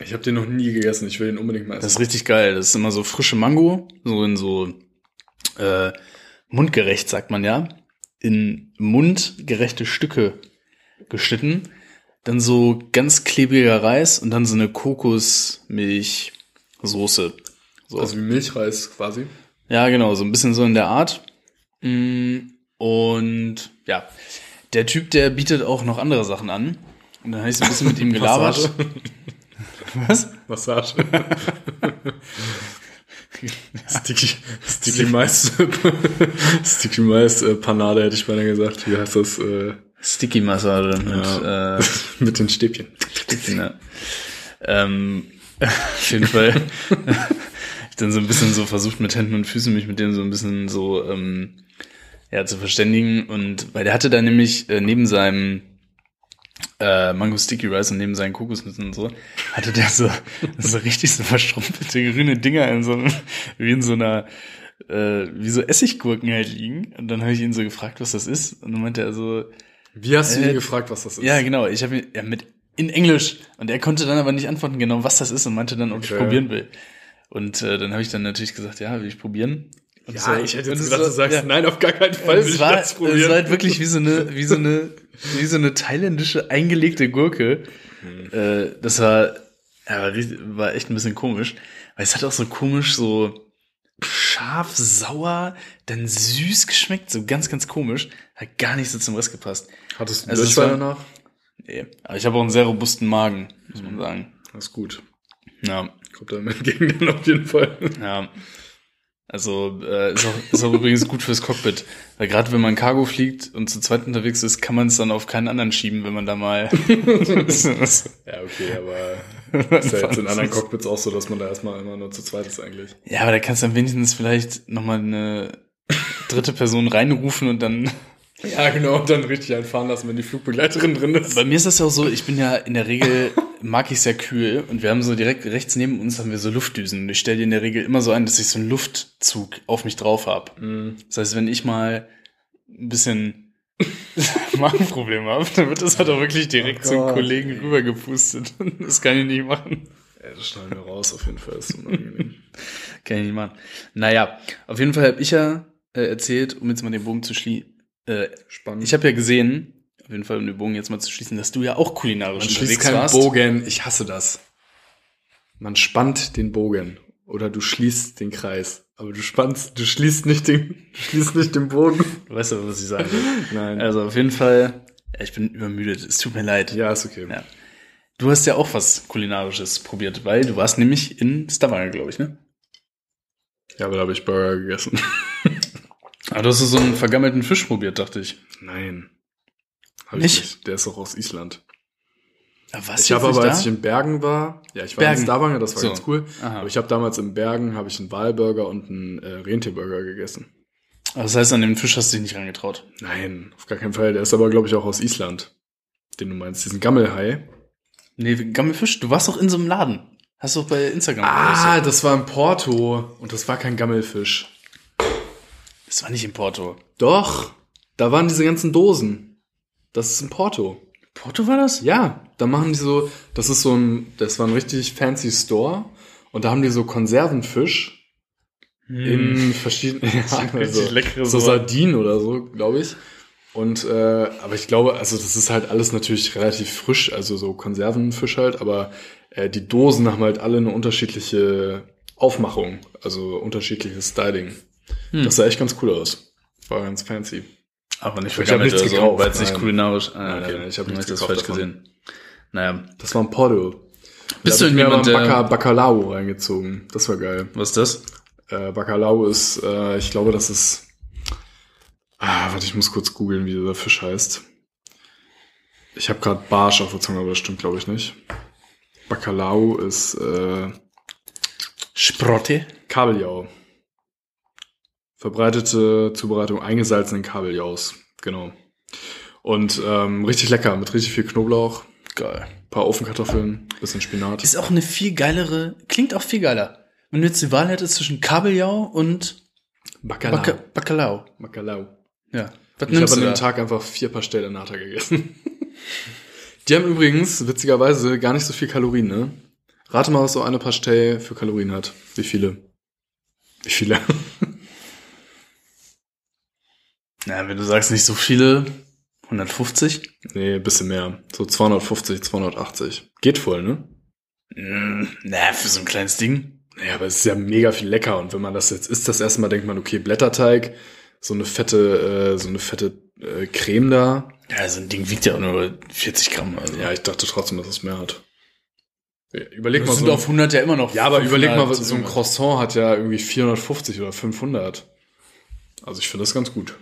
[SPEAKER 1] Ich habe den noch nie gegessen, ich will den unbedingt mal
[SPEAKER 2] Das
[SPEAKER 1] essen.
[SPEAKER 2] ist richtig geil. Das ist immer so frische Mango, so in so äh, mundgerecht, sagt man ja, in mundgerechte Stücke geschnitten. Dann so ganz klebriger Reis und dann so eine Kokosmilchsoße. So.
[SPEAKER 1] Also wie Milchreis quasi.
[SPEAKER 2] Ja, genau, so ein bisschen so in der Art. Mm, Und ja, der Typ, der bietet auch noch andere Sachen an. Und dann habe ich so ein bisschen mit ihm <laughs> gelabert.
[SPEAKER 1] Massage.
[SPEAKER 2] Was?
[SPEAKER 1] Massage. Sticky, Sticky Mais. Sticky Mais Panade hätte ich beinahe gesagt. Wie heißt das? Äh,
[SPEAKER 2] Sticky Massage mit
[SPEAKER 1] Ja.
[SPEAKER 2] äh, <laughs>
[SPEAKER 1] mit den Stäbchen.
[SPEAKER 2] Sticky, ne? ähm, <laughs> auf jeden Fall <laughs> ich dann so ein bisschen so versucht mit Händen und Füßen mich mit dem so ein bisschen so ähm, ja zu verständigen und weil der hatte da nämlich äh, neben seinem äh, Mango Sticky Rice und neben seinen Kokosnüssen und so, hatte der so, so richtig so verschrumpelte grüne Dinger in so einem, wie in so einer, äh, wie so Essiggurken halt liegen. Und dann habe ich ihn so gefragt, was das ist. Und dann meinte er so,
[SPEAKER 1] Wie hast du
[SPEAKER 2] Äh,
[SPEAKER 1] ihn gefragt, was das ist?
[SPEAKER 2] ja genau, ich habe ihn ja, mit in Englisch. Und er konnte dann aber nicht antworten genau, was das ist und meinte dann, ob ich
[SPEAKER 1] Okay.
[SPEAKER 2] probieren will. Und äh, dann habe ich dann natürlich gesagt, ja, will ich probieren. Und
[SPEAKER 1] Ja,
[SPEAKER 2] so-
[SPEAKER 1] ich hätte jetzt
[SPEAKER 2] es
[SPEAKER 1] gedacht,
[SPEAKER 2] war-
[SPEAKER 1] du sagst,
[SPEAKER 2] ja.
[SPEAKER 1] nein, auf gar keinen Fall will
[SPEAKER 2] es
[SPEAKER 1] ich
[SPEAKER 2] war,
[SPEAKER 1] das
[SPEAKER 2] es
[SPEAKER 1] probieren.
[SPEAKER 2] war halt wirklich wie so eine, wie so eine, wie so eine thailändische eingelegte Gurke.
[SPEAKER 1] Hm.
[SPEAKER 2] Äh, das war, ja, war, echt ein bisschen komisch. Weil es hat auch so komisch so scharf, sauer, dann süß geschmeckt, so ganz, ganz komisch. Hat gar nicht so zum Rest gepasst.
[SPEAKER 1] Hattest du
[SPEAKER 2] Also es
[SPEAKER 1] Durchfall danach?
[SPEAKER 2] Nee. Aber ich habe auch einen sehr robusten Magen, muss man sagen.
[SPEAKER 1] Das ist gut.
[SPEAKER 2] Ja,
[SPEAKER 1] Kommt einem entgegen dann auf jeden Fall.
[SPEAKER 2] ja. Also äh, ist, auch, ist auch übrigens gut fürs Cockpit. Weil gerade wenn man Cargo fliegt und zu zweit unterwegs ist, kann man es dann auf keinen anderen schieben, wenn man da mal. <laughs>
[SPEAKER 1] Ja, okay, aber ist ja jetzt in anderen Cockpits auch so, dass man da erstmal immer nur zu zweit ist eigentlich.
[SPEAKER 2] ja, aber da kannst du dann wenigstens vielleicht nochmal eine dritte Person reinrufen und dann.
[SPEAKER 1] Ja, genau, und dann richtig einfahren lassen, wenn die Flugbegleiterin drin ist.
[SPEAKER 2] Bei mir ist das ja auch so, ich bin ja in der Regel, mag ich sehr kühl und wir haben so direkt rechts neben uns haben wir so Luftdüsen. Und ich stelle dir in der Regel immer so ein, dass ich so einen Luftzug auf mich drauf hab.
[SPEAKER 1] Mhm.
[SPEAKER 2] Das heißt, wenn ich mal ein bisschen <laughs> Magenprobleme habe, dann wird das halt auch wirklich direkt
[SPEAKER 1] Oh
[SPEAKER 2] zum. Kollegen rübergepustet. <laughs> Das kann ich nicht machen.
[SPEAKER 1] Ja, das schneiden wir raus, auf jeden Fall. Das ist unangenehm. <laughs>
[SPEAKER 2] Kann ich nicht machen. Naja, auf jeden Fall habe ich ja äh, erzählt, um jetzt mal den Bogen zu schließen. Äh,
[SPEAKER 1] Spannend.
[SPEAKER 2] ich habe ja gesehen, auf jeden Fall, um den Bogen jetzt mal zu schließen, dass du ja auch kulinarisch
[SPEAKER 1] Man schließt
[SPEAKER 2] unterwegs
[SPEAKER 1] keinen
[SPEAKER 2] warst.
[SPEAKER 1] Bogen. Ich hasse das. Man spannt den Bogen. Oder du schließt den Kreis. Aber du spannst, du schließt nicht den, du schließt nicht den Bogen.
[SPEAKER 2] Du weißt aber, was ich sagen will. <laughs>
[SPEAKER 1] Nein.
[SPEAKER 2] Also auf jeden Fall, ich bin übermüdet. Es tut mir leid.
[SPEAKER 1] ja, ist okay.
[SPEAKER 2] Ja. Du hast ja auch was kulinarisches probiert, weil du warst nämlich in Stavanger, glaube ich, ne?
[SPEAKER 1] Ja, aber da habe ich Burger gegessen.
[SPEAKER 2] Aber du hast so einen vergammelten Fisch probiert, dachte ich.
[SPEAKER 1] Nein. Hab ich
[SPEAKER 2] Nicht?
[SPEAKER 1] nicht. Der ist auch aus Island.
[SPEAKER 2] Ja, was
[SPEAKER 1] Ich habe aber, als ich in Bergen war, ja, ich war
[SPEAKER 2] Bergen.
[SPEAKER 1] in Stavanger, das war
[SPEAKER 2] So.
[SPEAKER 1] ganz cool.
[SPEAKER 2] Aha.
[SPEAKER 1] Aber ich habe damals in Bergen habe ich einen Walburger und einen äh, Rentierburger gegessen.
[SPEAKER 2] das heißt, an den Fisch hast du dich nicht rangetraut.
[SPEAKER 1] Nein, auf gar keinen Fall. Der ist aber, glaube ich, auch aus Island. Den du meinst, diesen Gammelhai.
[SPEAKER 2] Nee, Gammelfisch, du warst doch in so einem Laden. Hast du auch bei Instagram
[SPEAKER 1] Ah, das war in Porto. Und das war kein Gammelfisch.
[SPEAKER 2] Das war nicht in Porto.
[SPEAKER 1] Doch, da waren diese ganzen Dosen. Das ist in Porto.
[SPEAKER 2] Porto war das?
[SPEAKER 1] Ja, da machen die so, das ist so ein, das war ein richtig fancy Store. Und da haben die so Konservenfisch in verschiedenen, <laughs> ja,
[SPEAKER 2] Hm. <laughs> richtig leckere
[SPEAKER 1] so. Sardinen oder so, glaube ich. Und äh, aber ich glaube, also das ist halt alles natürlich relativ frisch, also so Konservenfisch halt, aber äh, die Dosen haben halt alle eine unterschiedliche Aufmachung, also unterschiedliches Styling.
[SPEAKER 2] Hm.
[SPEAKER 1] Das sah echt ganz cool aus. War ganz fancy.
[SPEAKER 2] Aber nicht
[SPEAKER 1] Ich hab
[SPEAKER 2] vergammelt
[SPEAKER 1] nichts
[SPEAKER 2] oder so,
[SPEAKER 1] gekauft,
[SPEAKER 2] weil es nicht kulinarisch. Ah,
[SPEAKER 1] Okay, ich hab
[SPEAKER 2] dann
[SPEAKER 1] nichts
[SPEAKER 2] das falsch
[SPEAKER 1] davon.
[SPEAKER 2] gesehen. Naja,
[SPEAKER 1] Das war ein Porto.
[SPEAKER 2] Bist
[SPEAKER 1] da
[SPEAKER 2] du
[SPEAKER 1] hab ich mir aber
[SPEAKER 2] jemand,
[SPEAKER 1] einen
[SPEAKER 2] der-
[SPEAKER 1] Baca Bacalao reingezogen. Das war geil.
[SPEAKER 2] was ist das?
[SPEAKER 1] Äh, Bacalao ist, äh, ich glaube, das ist. Ah, warte, ich muss kurz googeln, wie dieser Fisch heißt. Ich habe gerade Barsch auf der Zunge, aber das stimmt, glaube ich, nicht. Bacalao ist äh,
[SPEAKER 2] Sprotte?
[SPEAKER 1] Kabeljau. Verbreitete Zubereitung eingesalzenen Kabeljaus. Genau. Und ähm, richtig lecker, mit richtig viel Knoblauch.
[SPEAKER 2] Geil.
[SPEAKER 1] paar Ofenkartoffeln, bisschen Spinat.
[SPEAKER 2] Ist auch eine viel geilere, klingt auch viel geiler. Wenn du jetzt die Wahl hättest zwischen Kabeljau und
[SPEAKER 1] Bacalao.
[SPEAKER 2] Bacca Bacalao.
[SPEAKER 1] Bacalao.
[SPEAKER 2] Ja. Was
[SPEAKER 1] Ich habe an dem? Tag einfach vier Pastelle Nata gegessen. <laughs> Die haben übrigens, witzigerweise, gar nicht so viel Kalorien, ne? Rate mal, was so eine Pastelle für Kalorien hat. Wie viele? Wie viele? <laughs>
[SPEAKER 2] Na, wenn du sagst nicht so viele, 150?
[SPEAKER 1] nee, ein bisschen mehr. So 250, 280. Geht voll, ne?
[SPEAKER 2] Mm, na, für so ein kleines Ding.
[SPEAKER 1] Naja, aber es ist ja mega viel lecker. Und wenn man das jetzt isst, das erste Mal denkt man, okay, Blätterteig, so eine fette, äh, so eine fette äh, Creme da.
[SPEAKER 2] Ja, so ein Ding wiegt ja auch nur 40 Gramm. Also.
[SPEAKER 1] Ja, ich dachte trotzdem, dass es mehr hat. Überleg
[SPEAKER 2] das
[SPEAKER 1] mal
[SPEAKER 2] sind
[SPEAKER 1] so.
[SPEAKER 2] auf 100 ja immer noch.
[SPEAKER 1] Ja, aber überleg mal,
[SPEAKER 2] 500
[SPEAKER 1] was- so ein. Croissant hat ja irgendwie 450 oder 500. Also ich finde das ganz gut.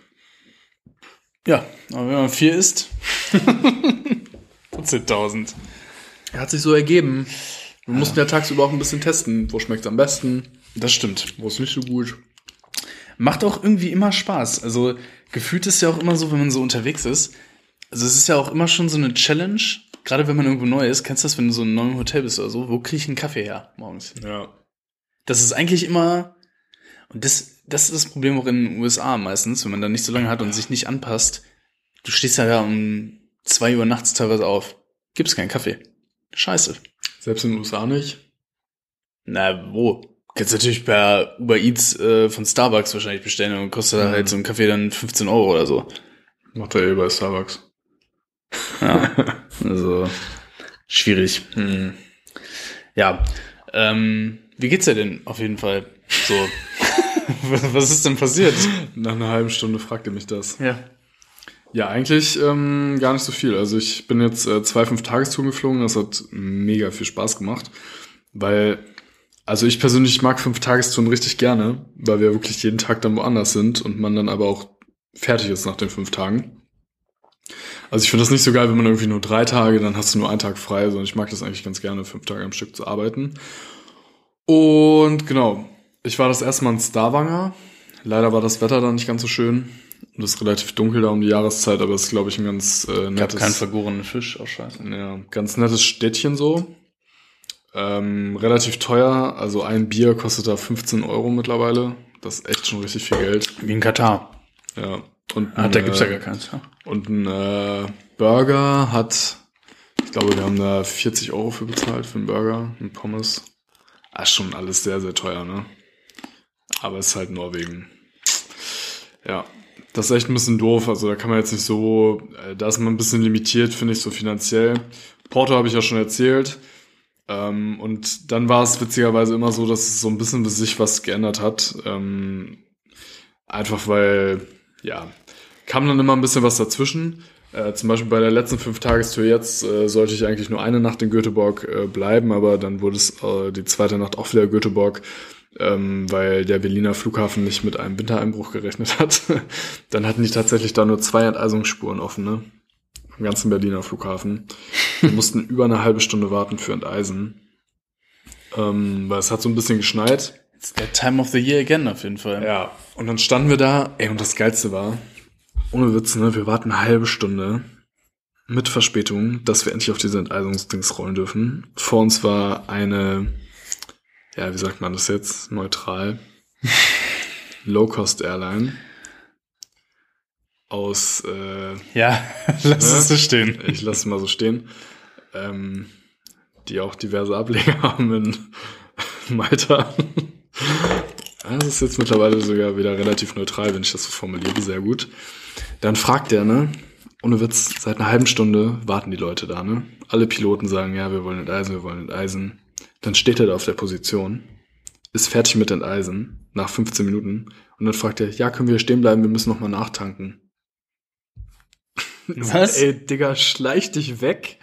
[SPEAKER 2] Ja, aber wenn man vier isst, <laughs> 14.000.
[SPEAKER 1] Er hat sich so ergeben. Wir mussten ja tagsüber auch ein bisschen testen. Wo schmeckt's am besten?
[SPEAKER 2] Das stimmt.
[SPEAKER 1] Wo ist nicht so gut?
[SPEAKER 2] Macht auch irgendwie immer Spaß. Also gefühlt ist ja auch immer so, wenn man so unterwegs ist. Also es ist ja auch immer schon so eine Challenge. Gerade wenn man irgendwo neu ist, kennst du das, wenn du so in einem neuen Hotel bist oder so, wo krieg ich einen Kaffee her morgens?
[SPEAKER 1] Ja.
[SPEAKER 2] Das ist eigentlich immer, und das, das ist das Problem auch in den USA meistens, wenn man da nicht so lange hat und sich nicht anpasst. Du stehst ja da um zwei Uhr nachts teilweise auf. Gibt's keinen Kaffee. Scheiße.
[SPEAKER 1] Selbst in den USA nicht.
[SPEAKER 2] Na, wo? Kannst natürlich per Uber Eats äh, von Starbucks wahrscheinlich bestellen und kostet
[SPEAKER 1] Mhm.
[SPEAKER 2] halt so ein Kaffee dann 15 Euro oder so.
[SPEAKER 1] Macht er eh bei Starbucks.
[SPEAKER 2] Ja, <laughs> also schwierig.
[SPEAKER 1] Hm.
[SPEAKER 2] Ja, ähm, wie geht's dir denn auf jeden Fall? So, <laughs> <laughs> was ist denn passiert?
[SPEAKER 1] Nach einer halben Stunde fragt er mich das.
[SPEAKER 2] Ja.
[SPEAKER 1] Ja, eigentlich ähm, gar nicht so viel. Also ich bin jetzt äh, zwei Fünf-Tagestouren geflogen. Das hat mega viel Spaß gemacht. Weil, also ich persönlich mag Fünf-Tagestouren richtig gerne, weil wir wirklich jeden Tag dann woanders sind und man dann aber auch fertig ist nach den fünf Tagen. Also ich finde das nicht so geil, wenn man irgendwie nur drei Tage, dann hast du nur einen Tag frei, sondern ich mag das eigentlich ganz gerne, fünf Tage am Stück zu arbeiten. Und genau, ich war das erste Mal in Stavanger. Leider war das Wetter da nicht ganz so schön. Und es ist relativ dunkel da um die Jahreszeit, aber es ist, glaube ich, ein ganz äh,
[SPEAKER 2] Gab
[SPEAKER 1] nettes,
[SPEAKER 2] keinen vergorenen Fisch, auch scheiße.
[SPEAKER 1] ja, ganz nettes Städtchen so. Ähm, relativ teuer, also ein Bier kostet da 15 Euro mittlerweile. Das ist echt schon richtig viel Geld.
[SPEAKER 2] Wie in Katar.
[SPEAKER 1] Ja. Und
[SPEAKER 2] Ah, da
[SPEAKER 1] ein,
[SPEAKER 2] gibt's ja
[SPEAKER 1] äh,
[SPEAKER 2] gar keins. Ja.
[SPEAKER 1] Und ein äh, Burger hat, ich glaube, wir haben da 40 Euro für bezahlt für einen Burger, ein Pommes. Ah, schon alles sehr, sehr teuer, ne? Aber es ist halt Norwegen. Ja, das ist echt ein bisschen doof. Also da kann man jetzt nicht so, äh, da ist man ein bisschen limitiert, finde ich, so finanziell. Porto habe ich ja schon erzählt. Ähm, und dann war es witzigerweise immer so, dass es so ein bisschen sich was geändert hat. Ähm, einfach weil, ja, kam dann immer ein bisschen was dazwischen. Äh, zum Beispiel bei der letzten Fünf-Tagestour jetzt äh, sollte ich eigentlich nur eine Nacht in Göteborg äh, bleiben, aber dann wurde es äh, die zweite Nacht auch wieder Göteborg, ähm, weil der Berliner Flughafen nicht mit einem Wintereinbruch gerechnet hat. <laughs> dann hatten die tatsächlich da nur zwei Enteisungsspuren offen, ne? Am ganzen Berliner Flughafen. Wir <laughs> mussten über eine halbe Stunde warten für Enteisen. Ähm, weil es hat so ein bisschen geschneit.
[SPEAKER 2] It's that time of the year again, auf jeden Fall.
[SPEAKER 1] Ja, und dann standen wir da, ey, und das Geilste war, ohne Witz, ne, wir warten eine halbe Stunde mit Verspätung, dass wir endlich auf diese Enteisungsdings rollen dürfen. Vor uns war eine, ja, wie sagt man das jetzt, neutral, <laughs> Low-Cost-Airline aus, äh,
[SPEAKER 2] Ja, <laughs> lass
[SPEAKER 1] Ja.
[SPEAKER 2] es so stehen.
[SPEAKER 1] ich lasse es mal so stehen, ähm, die auch diverse Ableger <laughs> haben in Malta. Das ist jetzt mittlerweile sogar wieder relativ neutral, wenn ich das so formuliere, sehr gut. Dann fragt er, ne, ohne Witz, seit einer halben Stunde warten die Leute da, ne? Alle Piloten sagen, ja, wir wollen enteisen, wir wollen enteisen. Dann steht er da auf der Position, ist fertig mit enteisen, nach 15 Minuten, und dann fragt er, ja, können wir hier stehen bleiben, wir müssen noch mal nachtanken. <laughs>
[SPEAKER 2] Was?
[SPEAKER 1] Ey, Digga, schleich dich weg.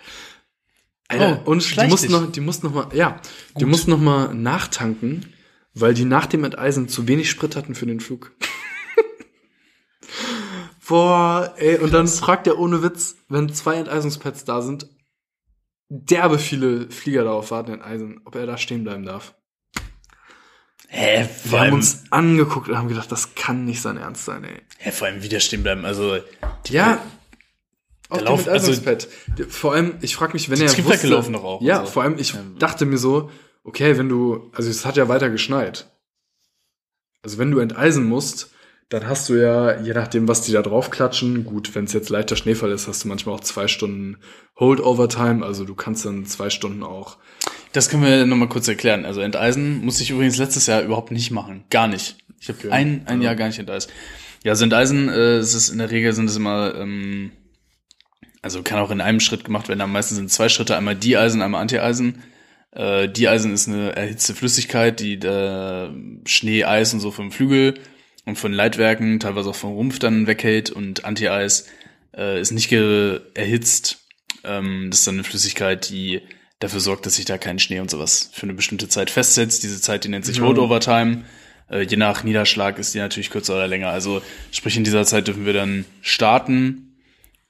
[SPEAKER 1] Alter,
[SPEAKER 2] Oh,
[SPEAKER 1] und die mussten noch, die mussten noch mal, ja, die
[SPEAKER 2] Gut.
[SPEAKER 1] mussten noch mal nachtanken, weil die nach dem Enteisen zu wenig Sprit hatten für den Flug. <laughs> Boah, ey, und dann fragt er ohne Witz, wenn zwei Enteisungspads da sind, derbe viele Flieger darauf warten, enteisen, ob er da stehen bleiben darf.
[SPEAKER 2] Hä,
[SPEAKER 1] Wir
[SPEAKER 2] vor
[SPEAKER 1] haben
[SPEAKER 2] allem,
[SPEAKER 1] uns angeguckt und haben gedacht, das kann nicht sein Ernst sein, ey.
[SPEAKER 2] hä, vor allem wieder stehen bleiben. Also, die,
[SPEAKER 1] Ja, Auf
[SPEAKER 2] Lauf-
[SPEAKER 1] dem Enteisungspad. Vor allem, ich frage mich, wenn er wusste,
[SPEAKER 2] laufen doch auch
[SPEAKER 1] Ja,
[SPEAKER 2] so.
[SPEAKER 1] vor allem, ich
[SPEAKER 2] Ja.
[SPEAKER 1] dachte mir so, okay, wenn du, also es hat ja weiter geschneit. Also wenn du enteisen musst, dann hast du ja, je nachdem, was die da drauf klatschen, gut, wenn es jetzt leichter Schneefall ist, hast du manchmal auch zwei Stunden Holdover-Time, also du kannst dann zwei Stunden auch.
[SPEAKER 2] Das können wir nochmal kurz erklären. Also Enteisen musste ich übrigens letztes Jahr überhaupt nicht machen. Gar nicht. Ich habe
[SPEAKER 1] Okay.
[SPEAKER 2] ein, ein
[SPEAKER 1] Ja.
[SPEAKER 2] Jahr gar nicht enteist. Ja, also Enteisen, äh, es ist in der Regel sind es immer, ähm, also kann auch in einem Schritt gemacht werden. Am meisten sind es zwei Schritte, einmal Dieisen, einmal Antieisen. Äh, Dieisen ist eine erhitzte Flüssigkeit, die äh, Schnee, Eis und so vom Flügel und von Leitwerken, teilweise auch vom Rumpf dann weghält. Und Anti-Eis äh, ist nicht erhitzt. Ähm, das ist dann eine Flüssigkeit, die dafür sorgt, dass sich da kein Schnee und sowas für eine bestimmte Zeit festsetzt. Diese Zeit, die nennt sich
[SPEAKER 1] Ja.
[SPEAKER 2] Holdover-Time. Äh, je nach Niederschlag ist die natürlich kürzer oder länger. Also sprich, in dieser Zeit dürfen wir dann starten.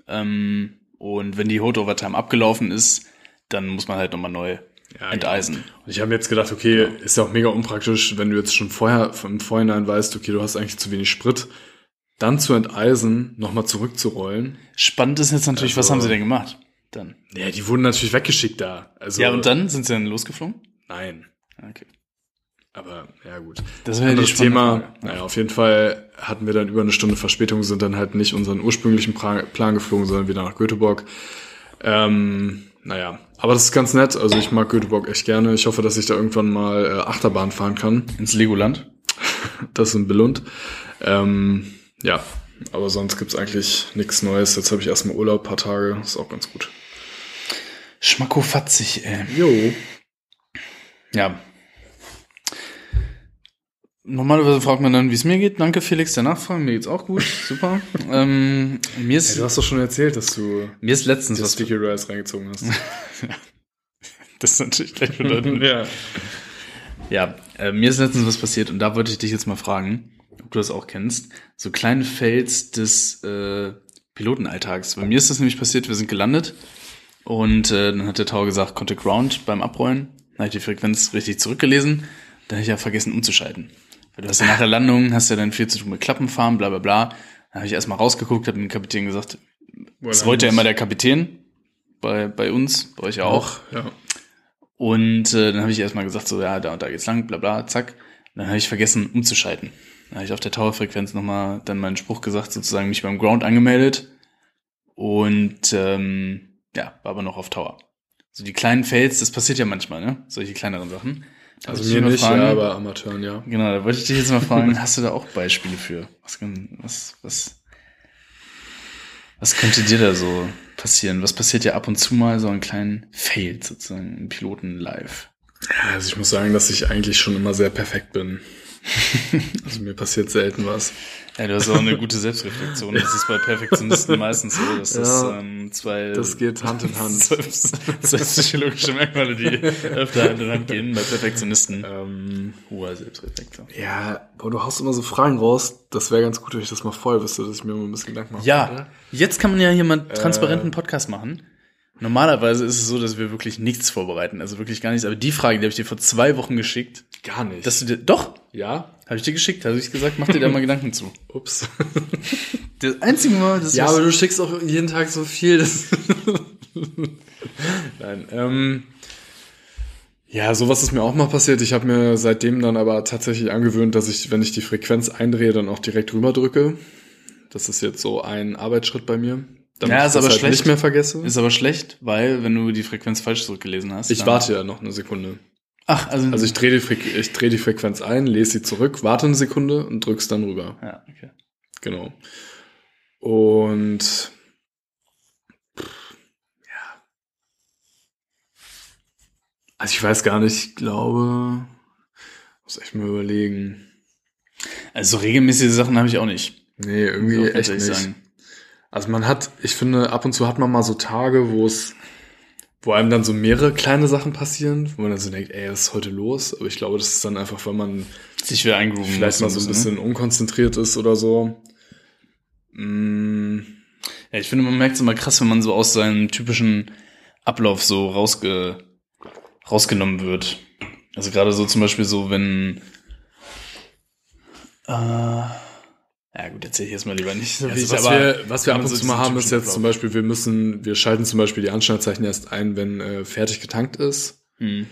[SPEAKER 2] Ähm, und wenn die Holdover-Time abgelaufen ist, dann muss man halt nochmal neu
[SPEAKER 1] Ja,
[SPEAKER 2] enteisen.
[SPEAKER 1] Und ich habe mir jetzt gedacht, okay, ist ja auch mega unpraktisch, wenn du jetzt schon vorher im Vorhinein weißt, okay, du hast eigentlich zu wenig Sprit, dann zu enteisen, nochmal zurückzurollen.
[SPEAKER 2] Spannend ist jetzt natürlich, was
[SPEAKER 1] Also-
[SPEAKER 2] haben sie denn gemacht? Dann.
[SPEAKER 1] Ja, die wurden natürlich weggeschickt da. Also,
[SPEAKER 2] Ja, und dann sind sie dann losgeflogen?
[SPEAKER 1] Nein.
[SPEAKER 2] Okay.
[SPEAKER 1] Aber ja gut.
[SPEAKER 2] Das wäre spannende
[SPEAKER 1] Thema.
[SPEAKER 2] Frage.
[SPEAKER 1] Naja, auf jeden Fall hatten wir dann über eine Stunde Verspätung, sind dann halt nicht unseren ursprünglichen pra Plan geflogen, sondern wieder nach Göteborg. Ähm, naja, aber das ist ganz nett. Also ich mag Göteborg echt gerne. Ich hoffe, dass ich da irgendwann mal äh, Achterbahn fahren kann.
[SPEAKER 2] Ins Legoland? <laughs>
[SPEAKER 1] Das ist in Billund. Ähm, ja, aber sonst gibt's eigentlich nichts Neues. Jetzt habe ich erstmal Urlaub, paar Tage. Ist auch ganz gut.
[SPEAKER 2] Schmackofatzig, ey.
[SPEAKER 1] Jo.
[SPEAKER 2] Ja. Normalerweise fragt man dann, wie es mir geht. Danke, Felix, der Nachfrage. Mir geht's auch gut. Super. <laughs> ähm, mir, ist,
[SPEAKER 1] Hey, du hast doch schon erzählt, dass du
[SPEAKER 2] mir ist letztens was...
[SPEAKER 1] Sticky Rice reingezogen hast. <laughs>
[SPEAKER 2] Das ist natürlich gleich <laughs> bedeutend.
[SPEAKER 1] ja.
[SPEAKER 2] Ja, äh, mir ist letztens was passiert und da wollte ich dich jetzt mal fragen, ob du das auch kennst. So kleine Fails des äh, Pilotenalltags. Bei mir ist das nämlich passiert, wir sind gelandet und äh, dann hat der Tower gesagt, Contact Ground beim Abrollen. Dann habe ich die Frequenz richtig zurückgelesen. Dann habe ich ja vergessen umzuschalten. Weil du hast ja nach der Landung, hast ja dann viel zu tun mit Klappenfahren, bla bla bla. Dann habe ich erstmal rausgeguckt, habe dem Kapitän gesagt, das wollte ja immer der Kapitän bei, bei uns, bei euch ja auch.
[SPEAKER 1] Ja.
[SPEAKER 2] Und äh, dann habe ich erstmal gesagt, so, ja, da und da geht's lang, bla bla, zack. Dann habe ich vergessen umzuschalten. Dann habe ich auf der Towerfrequenz nochmal dann meinen Spruch gesagt, sozusagen mich beim Ground angemeldet. Und ähm, ja, war aber noch auf Tower. So die kleinen Fails, das passiert ja manchmal, ne? Solche kleineren Sachen.
[SPEAKER 1] Also mir nicht,
[SPEAKER 2] fragen-
[SPEAKER 1] ja, aber Amateuren, ja.
[SPEAKER 2] Genau, da wollte ich dich jetzt mal fragen, <laughs> hast du da auch Beispiele für? Was, was, was, was könnte dir da so passieren? Was passiert ja ab und zu mal so einen kleinen Fail sozusagen im Piloten live?
[SPEAKER 1] Also ich muss sagen, dass ich eigentlich schon immer sehr perfekt bin. <laughs> also mir passiert selten was.
[SPEAKER 2] Ja, du hast auch eine gute Selbstreflexion. Das ist bei Perfektionisten <laughs> meistens so, dass das
[SPEAKER 1] Ja,
[SPEAKER 2] ähm, zwei,
[SPEAKER 1] Das geht Hand in Hand.
[SPEAKER 2] zwei psychologische Merkmale, die öfter Hand in Hand gehen bei Perfektionisten.
[SPEAKER 1] ähm,
[SPEAKER 2] Hoher Selbstreflexion.
[SPEAKER 1] ja, aber du haust immer so Fragen raus. Das wäre ganz gut, wenn ich das mal voll wüsste, dass ich mir mal ein bisschen Gedanken mache.
[SPEAKER 2] Ja, jetzt kann man ja hier mal einen transparenten Podcast machen. Normalerweise ist es so, dass wir wirklich nichts vorbereiten, also wirklich gar nichts. Aber die Frage, die habe ich dir vor zwei Wochen geschickt,
[SPEAKER 1] Gar nicht.
[SPEAKER 2] dass du dir, doch,
[SPEAKER 1] ja?
[SPEAKER 2] habe ich dir geschickt, habe ich gesagt, mach dir da mal Gedanken zu. <laughs>
[SPEAKER 1] Ups. <laughs>
[SPEAKER 2] Das einzige Mal, das
[SPEAKER 1] ja, aber du schickst auch jeden Tag so viel. Das <laughs> Nein, ähm, ja, sowas ist mir auch mal passiert. Ich habe mir seitdem dann aber tatsächlich angewöhnt, dass ich, wenn ich die Frequenz eindrehe, dann auch direkt rüber drücke. Das ist jetzt so ein Arbeitsschritt bei mir. Damit
[SPEAKER 2] Ja, ist aber
[SPEAKER 1] halt
[SPEAKER 2] schlecht.
[SPEAKER 1] nicht mehr vergesse.
[SPEAKER 2] ist aber schlecht, weil wenn du die Frequenz falsch zurückgelesen hast.
[SPEAKER 1] ich warte ja noch eine Sekunde.
[SPEAKER 2] Ach, also,
[SPEAKER 1] Also ich drehe die, ich dreh die Frequenz ein, lese sie zurück, warte eine Sekunde und drück's dann rüber.
[SPEAKER 2] ja, okay.
[SPEAKER 1] Genau. Und pff, ja. Also ich weiß gar nicht, ich glaube, muss echt mal überlegen.
[SPEAKER 2] Also so regelmäßige Sachen habe ich auch nicht.
[SPEAKER 1] Nee, irgendwie
[SPEAKER 2] auch
[SPEAKER 1] echt nicht.
[SPEAKER 2] sagen.
[SPEAKER 1] Also man hat, ich finde, ab und zu hat man mal so Tage, wo es, wo einem dann so mehrere kleine Sachen passieren, wo man dann so denkt, ey, was ist heute los? Aber ich glaube, das ist dann einfach, weil man
[SPEAKER 2] Sich wieder eingrooven
[SPEAKER 1] vielleicht mal so ein
[SPEAKER 2] ne?
[SPEAKER 1] bisschen unkonzentriert ist oder so. Mm,
[SPEAKER 2] Ja, ich finde, man merkt es immer krass, wenn man so aus seinem typischen Ablauf so rausge rausgenommen wird. Also gerade so zum Beispiel so, wenn äh, Ja gut, erzähl ich jetzt mal lieber nicht so
[SPEAKER 1] Also was, wir, was wir ab und
[SPEAKER 2] so
[SPEAKER 1] zu mal haben, ist jetzt zum
[SPEAKER 2] Ablauf-
[SPEAKER 1] Beispiel, wir müssen, wir schalten zum Beispiel die Anschnallzeichen erst ein, wenn äh, fertig getankt ist.
[SPEAKER 2] Hm.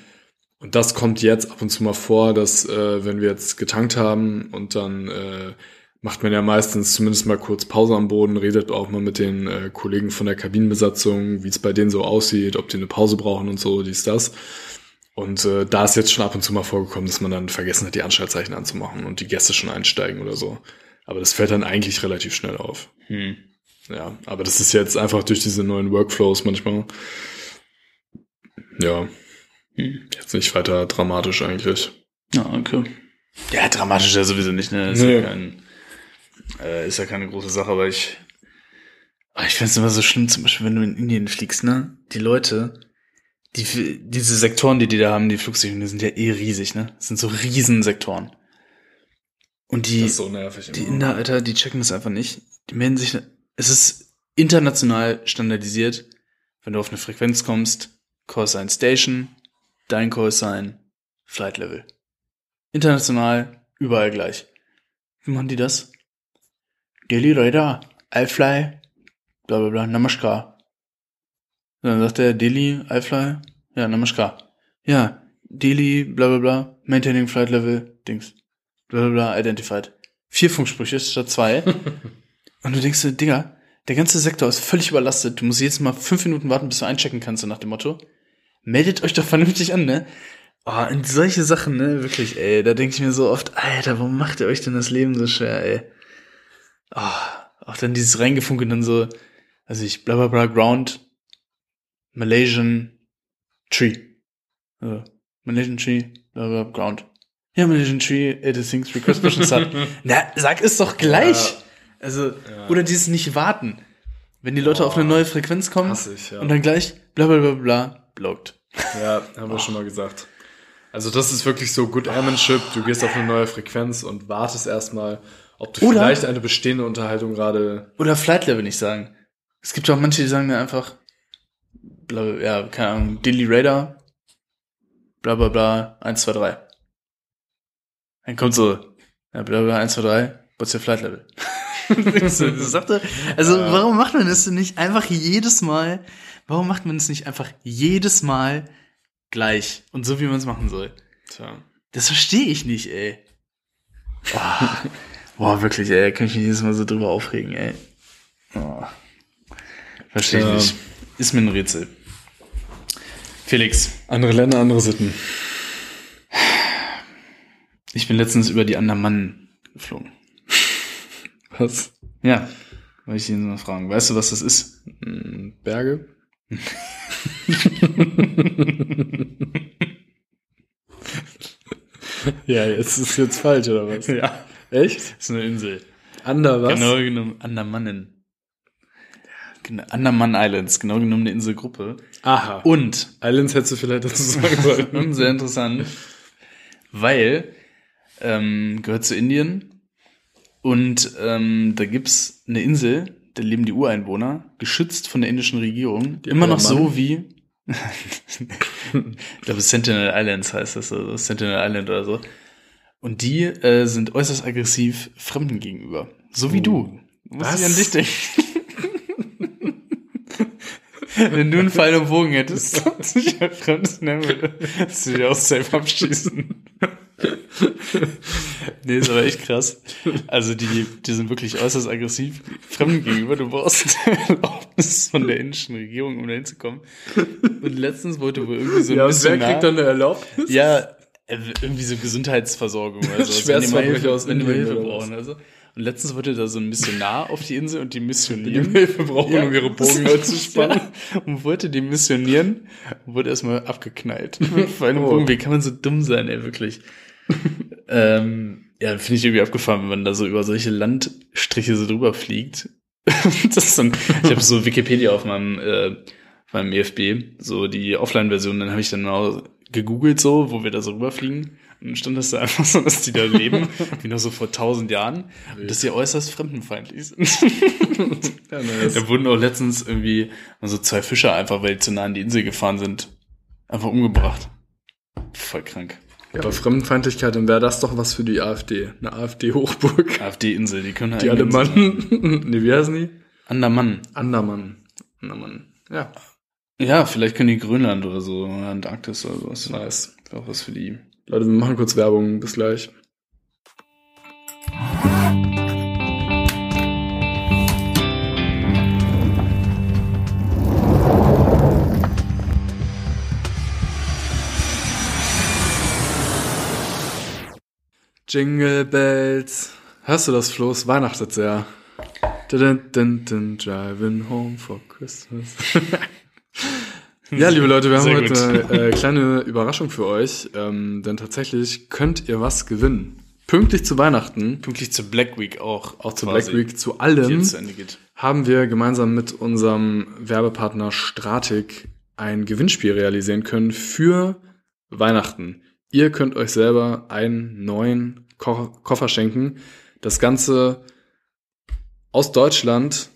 [SPEAKER 1] Und das kommt jetzt ab und zu mal vor, dass äh, wenn wir jetzt getankt haben und dann äh, macht man ja meistens zumindest mal kurz Pause am Boden, redet auch mal mit den äh, Kollegen von der Kabinenbesatzung, wie es bei denen so aussieht, ob die eine Pause brauchen und so, dies, das. Und äh, da ist jetzt schon ab und zu mal vorgekommen, dass man dann vergessen hat, die Anschaltzeichen anzumachen und die Gäste schon einsteigen oder so. Aber das fällt dann eigentlich relativ schnell auf.
[SPEAKER 2] Hm.
[SPEAKER 1] Ja, aber das ist jetzt einfach durch diese neuen Workflows manchmal. Ja,
[SPEAKER 2] Hm.
[SPEAKER 1] jetzt nicht weiter dramatisch eigentlich.
[SPEAKER 2] Ja, okay. Ja, dramatisch ja sowieso nicht, ne? Ist,
[SPEAKER 1] Nee.
[SPEAKER 2] ja, kein, äh, ist ja keine große Sache, aber ich, aber ich finde es immer so schlimm, zum Beispiel, wenn du in Indien fliegst, ne? Die Leute, die, diese Sektoren, die die da haben, die Flugsicherungen, die sind ja eh riesig, ne? Das sind so Riesensektoren. Und die,
[SPEAKER 1] so
[SPEAKER 2] die. Inder, Alter, die checken das einfach nicht. Die melden sich, es ist international standardisiert. Wenn du auf eine Frequenz kommst, Callsign Station, dein Callsign, Flight Level. International, überall gleich. Wie machen die das? Delhi Radar, iFly, bla bla bla, Namaskar. Dann sagt er Delhi, iFly, ja, Namaskar. Ja, Delhi, bla bla bla, Maintaining Flight Level, Dings. Bla bla bla, identified. Vier Funksprüche statt zwei. <laughs> Und du denkst dir, Digga, der ganze Sektor ist völlig überlastet. Du musst jetzt mal fünf Minuten warten, bis du einchecken kannst, so nach dem Motto. Meldet euch doch vernünftig an, ne? Oh, und solche Sachen, ne, wirklich, ey, da denke ich mir so oft, Alter, warum macht ihr euch denn das Leben so schwer, ey? Oh, auch dann dieses Reingefunke dann so, also ich, bla bla bla, Ground, Malaysian Tree. Also, Malaysian Tree, bla bla, Ground. Ja, Malaysian Tree, it is things request permission start. Na, sag es doch gleich.
[SPEAKER 1] Ja.
[SPEAKER 2] Also, oder dieses nicht warten. Wenn die Leute auf eine neue Frequenz kommen
[SPEAKER 1] ich, ja.
[SPEAKER 2] und dann gleich bla bla bla bla blockt.
[SPEAKER 1] Ja, haben wir schon mal gesagt. Also das ist wirklich so Good Airmanship. Du gehst auf eine neue Frequenz und wartest erstmal, ob du
[SPEAKER 2] Oder-
[SPEAKER 1] vielleicht eine bestehende Unterhaltung gerade.
[SPEAKER 2] Oder Flight Level nicht sagen. Es gibt auch manche, die sagen mir einfach, bla, bla, ja, keine Ahnung, Delhi Radar, bla bla bla, 1, 2, 3. Dann kommt so, ja, bla bla, 1, 2, 3, what's your Flight Level? <laughs> das sagt er, also
[SPEAKER 1] Ja.
[SPEAKER 2] warum macht man das denn nicht einfach jedes Mal, warum macht man es nicht einfach jedes Mal gleich und so, wie man es machen soll?
[SPEAKER 1] Tja.
[SPEAKER 2] Das verstehe ich nicht, ey. Boah, boah wirklich, ey, kann ich mich jedes Mal so drüber aufregen, ey. Oh. Verstehe ich
[SPEAKER 1] Ja.
[SPEAKER 2] nicht. Ist mir ein Rätsel. Felix,
[SPEAKER 1] Andere Länder, andere Sitten.
[SPEAKER 2] Ich bin letztens über die Andermannen geflogen.
[SPEAKER 1] Was?
[SPEAKER 2] Ja, wollte ich dich mal fragen. Weißt du, was das ist?
[SPEAKER 1] Hm, Berge? <laughs> ja, jetzt ist jetzt falsch, oder was?
[SPEAKER 2] Ja,
[SPEAKER 1] Echt?
[SPEAKER 2] das ist eine Insel.
[SPEAKER 1] Ander was?
[SPEAKER 2] Genau genommen Andermannen. Genau, Andaman Islands, genau genommen eine Inselgruppe.
[SPEAKER 1] Aha.
[SPEAKER 2] Und
[SPEAKER 1] Islands hättest du vielleicht dazu sagen <laughs> sollen.
[SPEAKER 2] Und sehr interessant, weil ähm, gehört zu Indien und ähm, da gibt's eine Insel, da leben die Ureinwohner, geschützt von der indischen Regierung, immer noch so wie <laughs> ich glaube Sentinel Islands heißt das, also Sentinel Island oder so. Und die äh, sind äußerst aggressiv Fremden gegenüber. So wie
[SPEAKER 1] Oh.
[SPEAKER 2] du. Muss
[SPEAKER 1] Was?
[SPEAKER 2] ich an dich denken. <laughs> Wenn du einen Pfeil und Bogen hättest und sich ein Fremdes nennen würde, würdest du dich auch safe abschießen. <laughs> nee, ist aber echt krass. Also die, die sind wirklich äußerst aggressiv Fremden gegenüber. Du brauchst eine <laughs> Erlaubnis von der indischen Regierung, um da hinzukommen. Und letztens wollte wohl irgendwie so ein
[SPEAKER 1] Ja, wer
[SPEAKER 2] Missionar-
[SPEAKER 1] kriegt dann eine Erlaubnis?
[SPEAKER 2] ja, irgendwie so Gesundheitsversorgung oder so. wenn die mal Hilfe,
[SPEAKER 1] aus
[SPEAKER 2] wenn die mal Hilfe brauchen. Also. Und letztens wollte da so ein Missionar auf die Insel und die
[SPEAKER 1] Die
[SPEAKER 2] missionieren.
[SPEAKER 1] Hilfe brauchen,
[SPEAKER 2] Ja.
[SPEAKER 1] um ihre Bogen neu zu spannen.
[SPEAKER 2] Ja, und wollte die missionieren und wurde erstmal abgeknallt. <laughs> Pfeil und
[SPEAKER 1] Oh.
[SPEAKER 2] Bogen. Wie kann man so dumm sein, ey, wirklich? <laughs> ähm, ja, finde ich irgendwie abgefahren, wenn man da so über solche Landstriche so drüber fliegt. <laughs> das ist dann, ich habe so Wikipedia auf meinem, äh, meinem EFB, so die Offline-Version, dann habe ich dann mal gegoogelt so, wo wir da so rüberfliegen. Und dann stand das da <laughs> einfach so, dass die da leben, wie noch so vor tausend Jahren, und dass sie äußerst fremdenfeindlich sind.
[SPEAKER 1] Ja, nice.
[SPEAKER 2] Da wurden auch letztens irgendwie so zwei Fischer einfach, weil die zu nah an die Insel gefahren sind, einfach umgebracht. Voll krank.
[SPEAKER 1] Ja, aber Fremdenfeindlichkeit, dann wäre das doch was für die AfD. Eine AfD-Hochburg.
[SPEAKER 2] AfD-Insel, die können
[SPEAKER 1] Die alle Mann. <laughs> nee, wie heißen die?
[SPEAKER 2] Andermann.
[SPEAKER 1] Andermann. Andermann. Ja,
[SPEAKER 2] Ja, vielleicht können die Grönland oder so, oder Antarktis oder sowas.
[SPEAKER 1] nice.
[SPEAKER 2] Wäre Auch was für die.
[SPEAKER 1] Leute, wir machen kurz Werbung. Bis gleich. Jingle Bells. Hörst du das, Flo? Es weihnachtet sehr. Dun, dun, dun, driving home for Christmas. <laughs> ja, liebe Leute, wir haben
[SPEAKER 2] Sehr
[SPEAKER 1] heute eine äh, kleine Überraschung für euch, ähm, denn tatsächlich könnt ihr was gewinnen. Pünktlich zu Weihnachten,
[SPEAKER 2] Pünktlich zur Black Week auch.
[SPEAKER 1] auch zur
[SPEAKER 2] quasi,
[SPEAKER 1] Black Week, zu allem,
[SPEAKER 2] zu Ende geht.
[SPEAKER 1] haben wir gemeinsam mit unserem Werbepartner Stratik ein Gewinnspiel realisieren können für Weihnachten. Ihr könnt euch selber einen neuen Ko Koffer schenken. Das Ganze aus Deutschland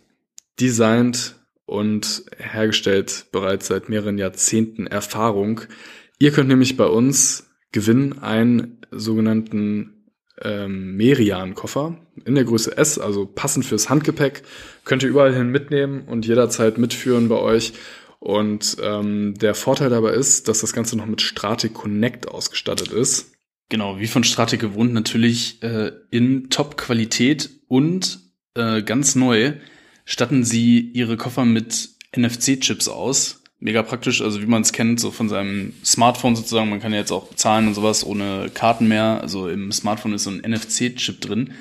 [SPEAKER 1] designt und hergestellt bereits seit mehreren Jahrzehnten Erfahrung. Ihr könnt nämlich bei uns gewinnen einen sogenannten ähm, Merian-Koffer in der Größe S, also passend fürs Handgepäck. Könnt ihr überall hin mitnehmen und jederzeit mitführen bei euch. Und ähm, der Vorteil dabei ist, dass das Ganze noch mit Stratic Connect ausgestattet ist.
[SPEAKER 2] Genau, wie von Strate gewohnt, natürlich äh, in Top-Qualität und äh, ganz neu statten sie ihre Koffer mit NFC-Chips aus. Mega praktisch, also wie man es kennt, so von seinem Smartphone sozusagen. Man kann ja jetzt auch bezahlen und sowas ohne Karten mehr. Also im Smartphone ist so ein NFC-Chip drin.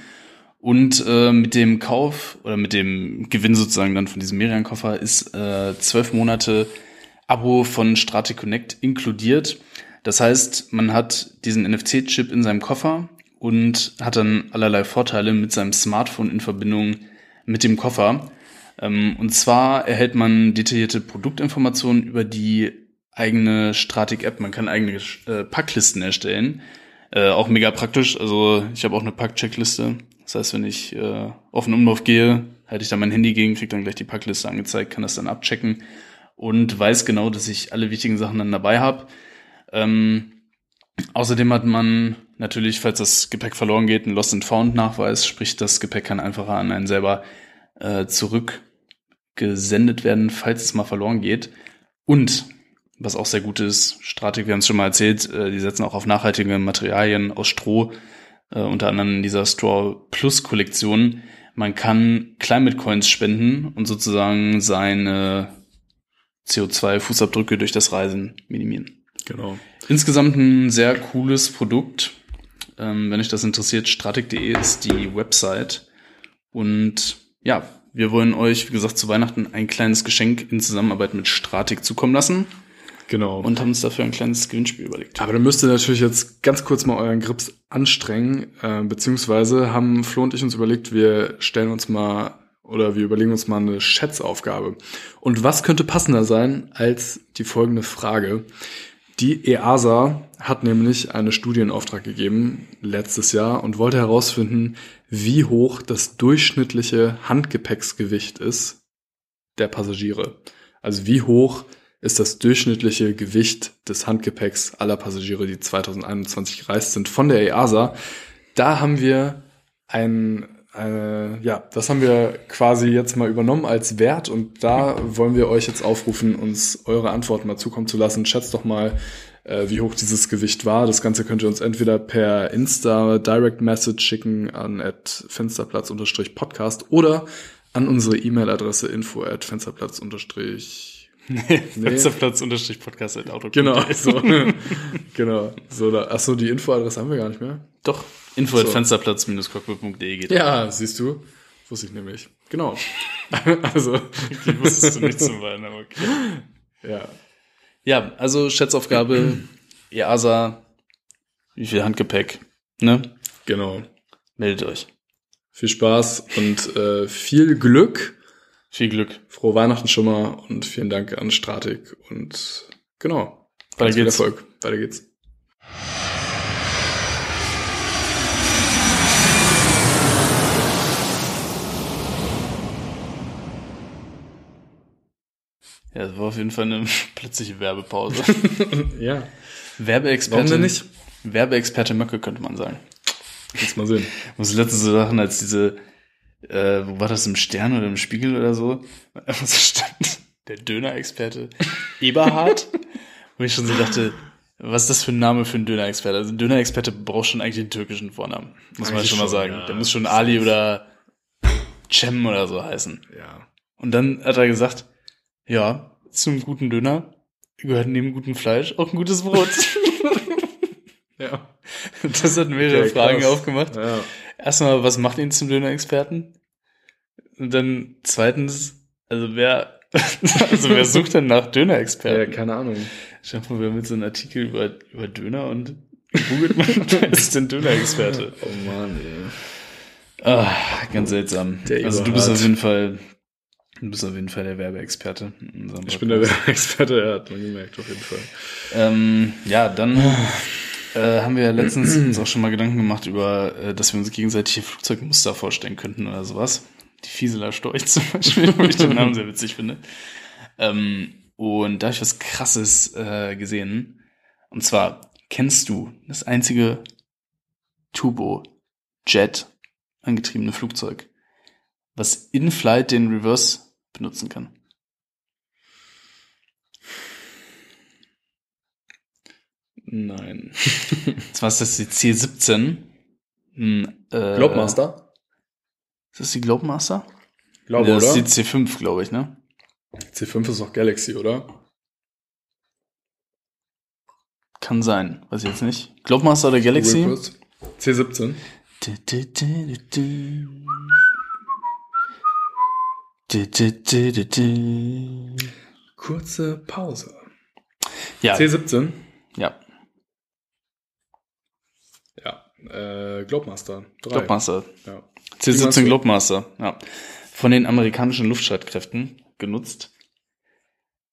[SPEAKER 2] Und äh, mit dem Kauf oder mit dem Gewinn sozusagen dann von diesem Merian-Koffer ist äh, zwölf Monate Abo von Strate Connect inkludiert. Das heißt, man hat diesen NFC-Chip in seinem Koffer und hat dann allerlei Vorteile mit seinem Smartphone in Verbindung mit dem Koffer. Ähm, und zwar erhält man detaillierte Produktinformationen über die eigene Stratik-App. Man kann eigene äh, Packlisten erstellen. Äh, auch mega praktisch. Also ich habe auch eine Pack-Checkliste. Das heißt, wenn ich äh, auf den Umlauf gehe, halte ich da mein Handy gegen, kriege dann gleich die Packliste angezeigt, kann das dann abchecken und weiß genau, dass ich alle wichtigen Sachen dann dabei habe. Ähm, außerdem hat man natürlich, falls das Gepäck verloren geht, einen Lost and Found Nachweis, sprich das Gepäck kann einfacher an einen selber äh, zurückgesendet werden, falls es mal verloren geht. Und was auch sehr gut ist, Stratik, wir haben es schon mal erzählt, äh, die setzen auch auf nachhaltige Materialien aus Stroh, äh, unter anderem in dieser Straw Plus Kollektion. Man kann Climate Coins spenden und sozusagen seine CO2-Fußabdrücke durch das Reisen minimieren.
[SPEAKER 1] Genau.
[SPEAKER 2] Insgesamt ein sehr cooles Produkt. Ähm, wenn euch das interessiert, stratik.de ist die Website. Und ja, wir wollen euch, wie gesagt, zu Weihnachten ein kleines Geschenk in Zusammenarbeit mit Stratik zukommen lassen
[SPEAKER 1] Genau.
[SPEAKER 2] und haben uns dafür ein kleines Gewinnspiel überlegt.
[SPEAKER 1] Aber dann müsst ihr natürlich jetzt ganz kurz mal euren Grips anstrengen, äh, beziehungsweise haben Flo und ich uns überlegt, wir stellen uns mal oder wir überlegen uns mal eine Schätzaufgabe. Und was könnte passender sein als die folgende Frage? Die EASA hat nämlich eine Studie in Auftrag gegeben letztes Jahr und wollte herausfinden, wie hoch das durchschnittliche Handgepäcksgewicht ist der Passagiere. Also wie hoch ist das durchschnittliche Gewicht des Handgepäcks aller Passagiere, die 2021 gereist sind, von der EASA. Da haben wir ein, äh, ja, das haben wir quasi jetzt mal übernommen als Wert und da wollen wir euch jetzt aufrufen, uns eure Antworten mal zukommen zu lassen. Schätzt doch mal, äh, wie hoch dieses Gewicht war. Das Ganze könnt ihr uns entweder per Insta Direct Message schicken an at fensterplatz-podcast oder an unsere E-Mail-Adresse info at fensterplatz-
[SPEAKER 2] Fensterplatz unterstrich Podcast at Outlook.
[SPEAKER 1] Genau, so. <laughs> genau. So, da, achso, die Infoadresse haben wir gar nicht mehr.
[SPEAKER 2] Doch, info at
[SPEAKER 1] So.
[SPEAKER 2] fensterplatz-cockpit.de geht.
[SPEAKER 1] Ja, siehst du. Wusste ich nämlich. Genau. <laughs> also,
[SPEAKER 2] Die wusstest du nicht zum Weinen, aber okay.
[SPEAKER 1] ja.
[SPEAKER 2] Ja, also Schätzaufgabe, EASA, wie viel Handgepäck, ne?
[SPEAKER 1] Genau.
[SPEAKER 2] Meldet euch.
[SPEAKER 1] Viel Spaß und äh, viel Glück.
[SPEAKER 2] Viel Glück.
[SPEAKER 1] Frohe Weihnachten schon mal und vielen Dank an Stratik und genau.
[SPEAKER 2] Weiter
[SPEAKER 1] viel
[SPEAKER 2] geht's.
[SPEAKER 1] Erfolg. Weiter geht's.
[SPEAKER 2] Ja, das war auf jeden Fall eine <laughs> plötzliche Werbepause. <laughs>
[SPEAKER 1] Ja.
[SPEAKER 2] Werbeexperte.
[SPEAKER 1] Warum denn nicht?
[SPEAKER 2] Werbeexperte Möcke, könnte man sagen.
[SPEAKER 1] Jetzt mal sehen.
[SPEAKER 2] Muss letztens so Sachen als diese, äh, wo war das im Stern oder im Spiegel oder so? Was stand? Der Döner-Experte Eberhard. <laughs> Wo ich schon so dachte, was ist das für ein Name für einen Döner-Experte? Also ein Döner-Experte braucht schon eigentlich den türkischen Vornamen. Muss man
[SPEAKER 1] Eigentlich
[SPEAKER 2] schon mal sagen.
[SPEAKER 1] ja.
[SPEAKER 2] Der muss schon Ali oder Cem oder so heißen.
[SPEAKER 1] Ja.
[SPEAKER 2] Und dann hat er gesagt, ja, zum guten Döner gehört neben gutem Fleisch auch ein gutes Brot. <laughs>
[SPEAKER 1] Ja.
[SPEAKER 2] Das hat mehrere
[SPEAKER 1] Okay,
[SPEAKER 2] Fragen
[SPEAKER 1] krass.
[SPEAKER 2] aufgemacht.
[SPEAKER 1] Ja.
[SPEAKER 2] Erstmal, was macht ihn zum Döner-Experten? Und dann zweitens, also wer, <laughs> also wer sucht denn nach
[SPEAKER 1] ja,
[SPEAKER 2] Döner-Experten?
[SPEAKER 1] keine Ahnung.
[SPEAKER 2] Schau mal, wir haben jetzt so einen Artikel über, über Döner und googelt man, <laughs> wer ist denn Döner-Experte?
[SPEAKER 1] Oh Mann, ey.
[SPEAKER 2] Ah, ganz seltsam.
[SPEAKER 1] Der
[SPEAKER 2] also du bist auf jeden Fall, du bist auf jeden Fall der Werbeexperte.
[SPEAKER 1] Ich bin der
[SPEAKER 2] Podcast.
[SPEAKER 1] Experte, er hat man gemerkt, auf jeden Fall.
[SPEAKER 2] Ähm, ja, dann <laughs> äh, haben wir ja letztens uns auch schon mal Gedanken gemacht über, äh, dass wir uns gegenseitige Flugzeugmuster vorstellen könnten oder sowas. Die Fieseler Storch zum Beispiel, wo ich den Namen sehr witzig finde. Ähm, und da habe ich was Krasses äh, gesehen. Und zwar, kennst du das einzige Turbo-Jet angetriebene Flugzeug, was in Flight den Reverse benutzen kann?
[SPEAKER 1] Nein. <laughs>
[SPEAKER 2] Und zwar ist das die C17. Hm, äh,
[SPEAKER 1] Globemaster?
[SPEAKER 2] Ist das die Globemaster?
[SPEAKER 1] Glaube,
[SPEAKER 2] Ja, das
[SPEAKER 1] oder?
[SPEAKER 2] ist die C5, glaube ich, ne?
[SPEAKER 1] C5 ist doch Galaxy, oder?
[SPEAKER 2] Kann sein. Weiß ich jetzt nicht. Globemaster oder Galaxy?
[SPEAKER 1] Google kurz. C17.
[SPEAKER 2] Du, du, du, du, du. Du, du, du, du, du.
[SPEAKER 1] Kurze Pause.
[SPEAKER 2] Ja,
[SPEAKER 1] C17?
[SPEAKER 2] ja,
[SPEAKER 1] Ja. Äh, Globemaster. 3.
[SPEAKER 2] Globemaster.
[SPEAKER 1] Ja. Wie meinst
[SPEAKER 2] C17
[SPEAKER 1] du?
[SPEAKER 2] Globemaster, ja. Von den amerikanischen Luftstreitkräften genutzt.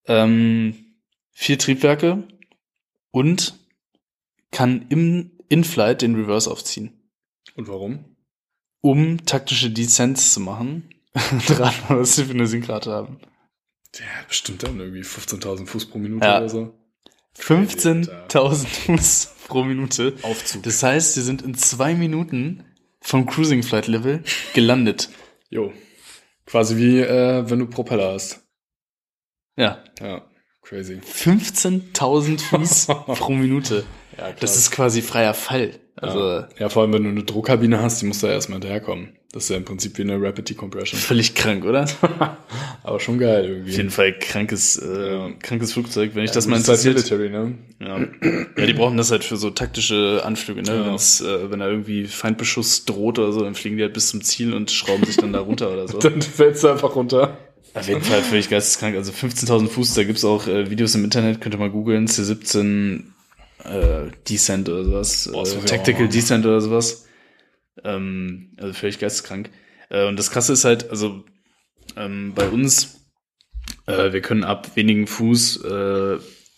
[SPEAKER 2] Ähm, vier Triebwerke und kann im In-Flight den Reverse aufziehen.
[SPEAKER 1] Und warum?
[SPEAKER 2] um taktische Descents zu machen. <laughs> Rat mal, was sie für eine Sinkrate haben.
[SPEAKER 1] Der hat bestimmt dann irgendwie 15.000 Fuß pro Minute
[SPEAKER 2] Ja.
[SPEAKER 1] oder so.
[SPEAKER 2] 15.000 Fuß pro Minute.
[SPEAKER 1] Aufzug.
[SPEAKER 2] Das heißt, sie sind in zwei Minuten vom Cruising Flight Level gelandet.
[SPEAKER 1] Jo. Quasi wie, äh, wenn du Propeller hast.
[SPEAKER 2] Ja.
[SPEAKER 1] Ja. Crazy.
[SPEAKER 2] 15.000 Fuß <laughs> pro Minute.
[SPEAKER 1] Ja,
[SPEAKER 2] Das ist quasi freier Fall. Also
[SPEAKER 1] ja. vor allem, wenn du eine Druckkabine hast, die muss da erstmal hinterherkommen. Das ist ja im Prinzip wie eine Rapid Decompression. <laughs>
[SPEAKER 2] völlig krank, oder? <laughs>
[SPEAKER 1] Aber schon geil irgendwie.
[SPEAKER 2] Auf jeden Fall krankes, äh, krankes Flugzeug. Wenn ich
[SPEAKER 1] Ja,
[SPEAKER 2] das mal
[SPEAKER 1] halt
[SPEAKER 2] interessiert.
[SPEAKER 1] Military, ne?
[SPEAKER 2] Ja. ja, die brauchen das halt für so taktische Anflüge, ne? Wenn's, äh, wenn da irgendwie Feindbeschuss droht oder so, dann fliegen die halt bis zum Ziel und schrauben sich dann da runter oder so. <laughs>
[SPEAKER 1] Dann fällst du einfach runter.
[SPEAKER 2] Auf jeden Fall völlig geisteskrank. Also 15.000 Fuß, da gibt's auch äh, Videos im Internet, könnt ihr mal googeln, C17 äh, Descent oder sowas,
[SPEAKER 1] Boah,
[SPEAKER 2] äh, Tactical. Descent oder sowas. Ähm, also völlig geisteskrank. Äh, und das Krasse ist halt, also ähm, bei uns, äh, wir können ab wenigen Fuß äh,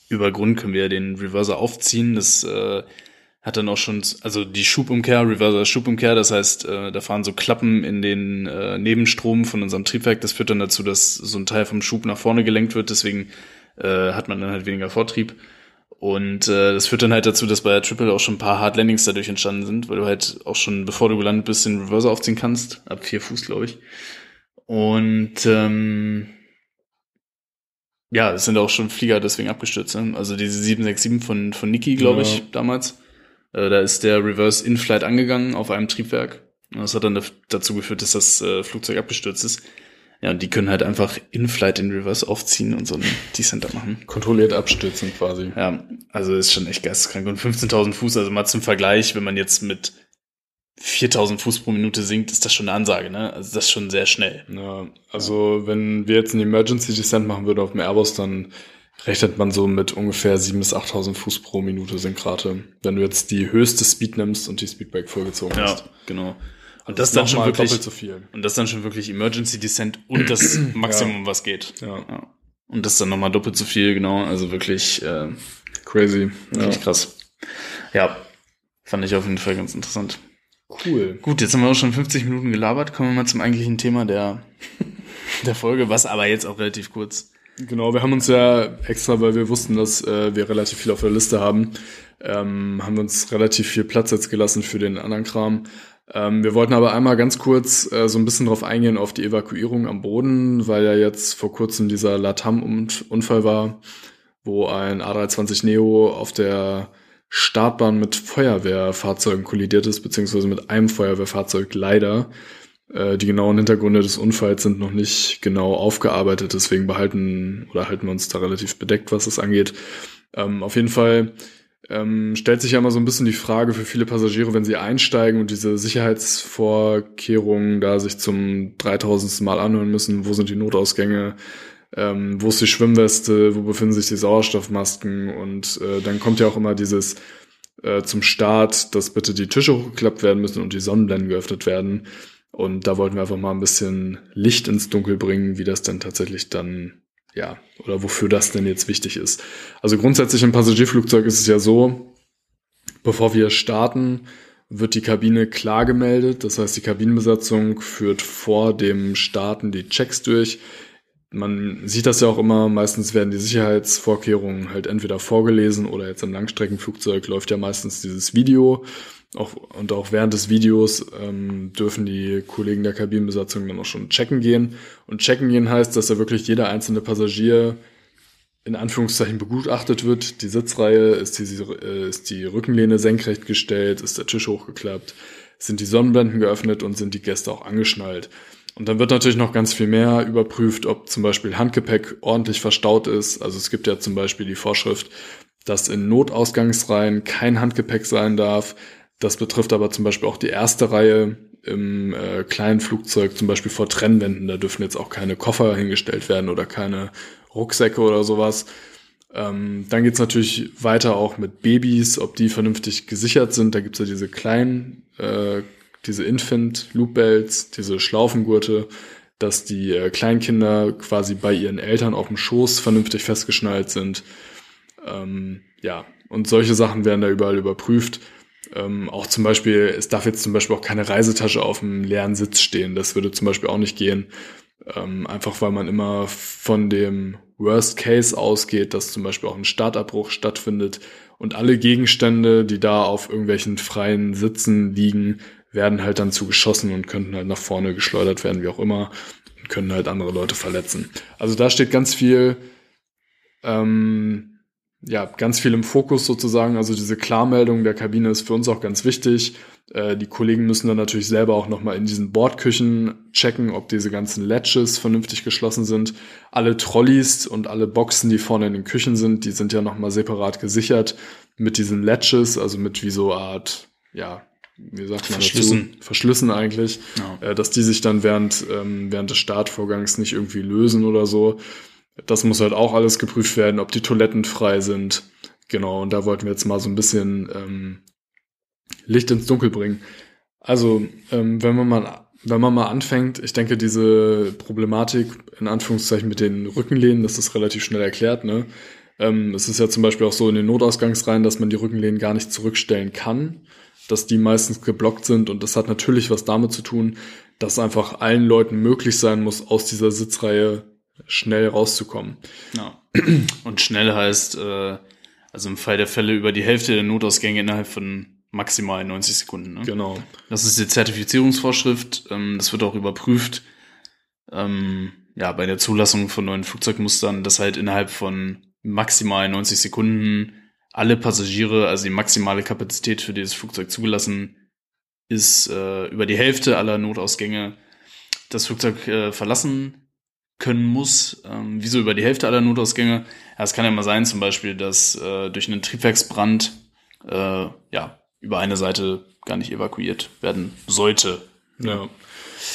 [SPEAKER 2] über Grund können wir den Reverser aufziehen. Das äh, hat dann auch schon, also die Schubumkehr, Reverser Schubumkehr, das heißt, äh, da fahren so Klappen in den äh, Nebenstrom von unserem Triebwerk. Das führt dann dazu, dass so ein Teil vom Schub nach vorne gelenkt wird. Deswegen äh, hat man dann halt weniger Vortrieb. Und äh, das führt dann halt dazu, dass bei der Triple auch schon ein paar Hard Landings dadurch entstanden sind, weil du halt auch schon, bevor du gelandet bist, den Reverser aufziehen kannst. Ab vier Fuß, glaube ich. Und ähm, ja, es sind auch schon Flieger deswegen abgestürzt. Ne? Also diese 767 von, von Niki, glaube ich,
[SPEAKER 1] Ja.
[SPEAKER 2] damals. Äh, da ist der Reverse in Flight angegangen auf einem Triebwerk. Und das hat dann dazu geführt, dass das äh, Flugzeug abgestürzt ist. Ja, und die können halt einfach in Flight den Reverse aufziehen und so einen Descenter machen.
[SPEAKER 1] Kontrolliert abstürzen quasi.
[SPEAKER 2] Ja, also ist schon echt geisteskrank. Und 15.000 Fuß, also mal zum Vergleich, wenn man jetzt mit 4.000 Fuß pro Minute sinkt, ist das schon eine Ansage, ne? Also das ist schon sehr schnell.
[SPEAKER 1] Ja, also wenn wir jetzt einen Emergency Descent machen würden auf dem Airbus, dann rechnet man so mit ungefähr 7.000 bis 8.000 Fuß pro Minute Sinkrate. Wenn du jetzt die höchste Speed nimmst und die Speedbrake vorgezogen
[SPEAKER 2] Ja,
[SPEAKER 1] hast.
[SPEAKER 2] genau. Und das dann schon wirklich,
[SPEAKER 1] doppelt so viel.
[SPEAKER 2] und das dann schon wirklich Emergency Descent und das <clears throat> Maximum, was geht.
[SPEAKER 1] Ja,
[SPEAKER 2] Ja. Und das dann nochmal doppelt so viel, genau. Also wirklich, äh,
[SPEAKER 1] crazy. Ja.
[SPEAKER 2] wirklich krass. Ja, fand ich auf jeden Fall ganz interessant.
[SPEAKER 1] Cool.
[SPEAKER 2] Gut, jetzt haben wir auch schon 50 Minuten gelabert. Kommen wir mal zum eigentlichen Thema der, <laughs> der Folge, was aber jetzt auch relativ kurz
[SPEAKER 1] Genau, wir haben uns ja extra, weil wir wussten, dass äh, wir relativ viel auf der Liste haben, ähm, haben wir uns relativ viel Platz jetzt gelassen für den anderen Kram. Ähm, wir wollten aber einmal ganz kurz äh, so ein bisschen drauf eingehen auf die Evakuierung am Boden, weil ja jetzt vor kurzem dieser Latam-Unfall war, wo ein A320 Neo auf der Startbahn mit Feuerwehrfahrzeugen kollidiert ist, beziehungsweise mit einem Feuerwehrfahrzeug leider. Äh, die genauen Hintergründe des Unfalls sind noch nicht genau aufgearbeitet, deswegen behalten oder halten wir uns da relativ bedeckt, was das angeht. Ähm, auf jeden Fall ähm, stellt sich ja immer so ein bisschen die Frage für viele Passagiere, wenn sie einsteigen und diese Sicherheitsvorkehrungen da sich zum 3000. Mal anhören müssen, wo sind die Notausgänge, ähm, wo ist die Schwimmweste, wo befinden sich die Sauerstoffmasken und äh, dann kommt ja auch immer dieses äh, zum Start, dass bitte die Tische hochgeklappt werden müssen und die Sonnenblenden geöffnet werden. Und da wollten wir einfach mal ein bisschen Licht ins Dunkel bringen, wie das denn tatsächlich dann, ja, oder wofür das denn jetzt wichtig ist. Also grundsätzlich im Passagierflugzeug ist es ja so, bevor wir starten, wird die Kabine klar gemeldet. Das heißt, die Kabinenbesatzung führt vor dem Starten die Checks durch. Man sieht das ja auch immer, meistens werden die Sicherheitsvorkehrungen halt entweder vorgelesen oder jetzt im Langstreckenflugzeug läuft ja meistens dieses Video auch, und auch während des Videos ähm, dürfen die Kollegen der Kabinenbesatzung dann auch schon checken gehen. Und checken gehen heißt, dass ja wirklich jeder einzelne Passagier in Anführungszeichen begutachtet wird. Die Sitzreihe, ist die, äh, ist die Rückenlehne senkrecht gestellt, ist der Tisch hochgeklappt, sind die Sonnenblenden geöffnet und sind die Gäste auch angeschnallt. Und dann wird natürlich noch ganz viel mehr überprüft, ob zum Beispiel Handgepäck ordentlich verstaut ist. Also es gibt ja zum Beispiel die Vorschrift, dass in Notausgangsreihen kein Handgepäck sein darf, das betrifft aber zum Beispiel auch die erste Reihe im äh, kleinen Flugzeug, zum Beispiel vor Trennwänden. Da dürfen jetzt auch keine Koffer hingestellt werden oder keine Rucksäcke oder sowas. Ähm, dann geht's natürlich weiter auch mit Babys, ob die vernünftig gesichert sind. Da gibt's ja diese kleinen, äh, diese Infant Loop Belts, diese Schlaufengurte, dass die äh, Kleinkinder quasi bei ihren Eltern auf dem Schoß vernünftig festgeschnallt sind. Ähm, ja, und solche Sachen werden da überall überprüft. Ähm, auch zum Beispiel, es darf jetzt zum Beispiel auch keine Reisetasche auf dem leeren Sitz stehen. Das würde zum Beispiel auch nicht gehen. Ähm, einfach weil man immer von dem Worst Case ausgeht, dass zum Beispiel auch ein Startabbruch stattfindet und alle Gegenstände, die da auf irgendwelchen freien Sitzen liegen, werden halt dann zugeschossen und könnten halt nach vorne geschleudert werden, wie auch immer, und können halt andere Leute verletzen. Also da steht ganz viel ähm, ja, ganz viel im Fokus sozusagen. Also diese Klarmeldung der Kabine ist für uns auch ganz wichtig. Äh, die Kollegen müssen dann natürlich selber auch nochmal in diesen Bordküchen checken, ob diese ganzen Latches vernünftig geschlossen sind. Alle Trolleys und alle Boxen, die vorne in den Küchen sind, die sind ja nochmal separat gesichert mit diesen Latches, also mit wie so Art, ja, wie sagt man
[SPEAKER 2] Verschlüssen.
[SPEAKER 1] dazu? Verschlüssen eigentlich,
[SPEAKER 2] Ja.
[SPEAKER 1] äh, dass die sich dann während, ähm, während des Startvorgangs nicht irgendwie lösen oder so. Das muss halt auch alles geprüft werden, ob die Toiletten frei sind. Genau, und da wollten wir jetzt mal so ein bisschen ähm, Licht ins Dunkel bringen. Also, ähm, wenn man mal wenn man mal anfängt, ich denke, diese Problematik in Anführungszeichen mit den Rückenlehnen, das ist relativ schnell erklärt, ne? Ähm, es ist ja zum Beispiel auch so in den Notausgangsreihen, dass man die Rückenlehnen gar nicht zurückstellen kann, dass die meistens geblockt sind und das hat natürlich was damit zu tun, dass einfach allen Leuten möglich sein muss, aus dieser Sitzreihe schnell rauszukommen.
[SPEAKER 2] Ja. Und schnell heißt, äh, also im Fall der Fälle über die Hälfte der Notausgänge innerhalb von maximal 90 Sekunden. Ne?
[SPEAKER 1] Genau.
[SPEAKER 2] Das ist die Zertifizierungsvorschrift. Ähm, das wird auch überprüft. Ähm, ja, bei der Zulassung von neuen Flugzeugmustern, dass halt innerhalb von maximal 90 Sekunden alle Passagiere, also die maximale Kapazität für dieses Flugzeug zugelassen ist, äh, über die Hälfte aller Notausgänge das Flugzeug äh, verlassen können muss. Ähm, wieso über die Hälfte aller Notausgänge? Ja, es kann ja mal sein, zum Beispiel, dass äh, durch einen Triebwerksbrand äh, ja über eine Seite gar nicht evakuiert werden sollte.
[SPEAKER 1] Ja.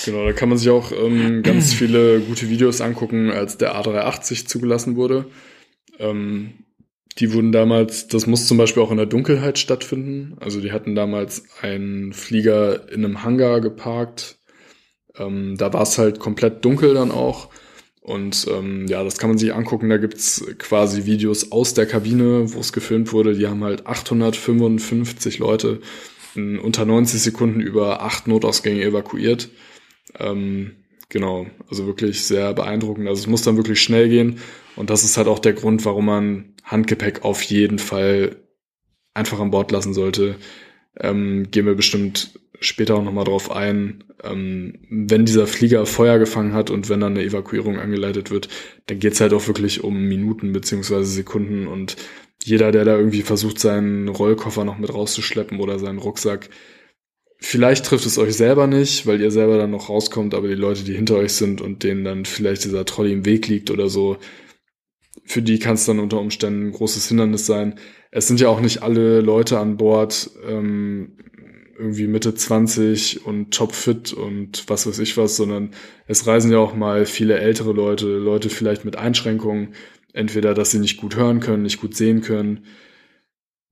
[SPEAKER 1] Genau, da kann man sich auch ähm, ganz <clears throat> viele gute Videos angucken, als der A380 zugelassen wurde. Ähm, die wurden damals, das muss zum Beispiel auch in der Dunkelheit stattfinden. Also die hatten damals einen Flieger in einem Hangar geparkt. Ähm, da war es halt komplett dunkel dann auch. Und ähm, ja, das kann man sich angucken. Da gibt's quasi Videos aus der Kabine, wo es gefilmt wurde. Die haben halt 855 Leute in unter 90 Sekunden über acht Notausgänge evakuiert. Ähm, Genau, also wirklich sehr beeindruckend. Also es muss dann wirklich schnell gehen und das ist halt auch der Grund, warum man Handgepäck auf jeden Fall einfach an Bord lassen sollte. Ähm, gehen wir bestimmt später auch nochmal drauf ein. Ähm, wenn dieser Flieger Feuer gefangen hat und wenn dann eine Evakuierung angeleitet wird, dann geht's halt auch wirklich um Minuten beziehungsweise Sekunden und jeder, der da irgendwie versucht, seinen Rollkoffer noch mit rauszuschleppen oder seinen Rucksack, vielleicht trifft es euch selber nicht, weil ihr selber dann noch rauskommt, aber die Leute, die hinter euch sind und denen dann vielleicht dieser Trolley im Weg liegt oder so, für die kann es dann unter Umständen ein großes Hindernis sein. Es sind ja auch nicht alle Leute an Bord ähm, irgendwie Mitte 20 und topfit und was weiß ich was, sondern es reisen ja auch mal viele ältere Leute, Leute vielleicht mit Einschränkungen, entweder, dass sie nicht gut hören können, nicht gut sehen können,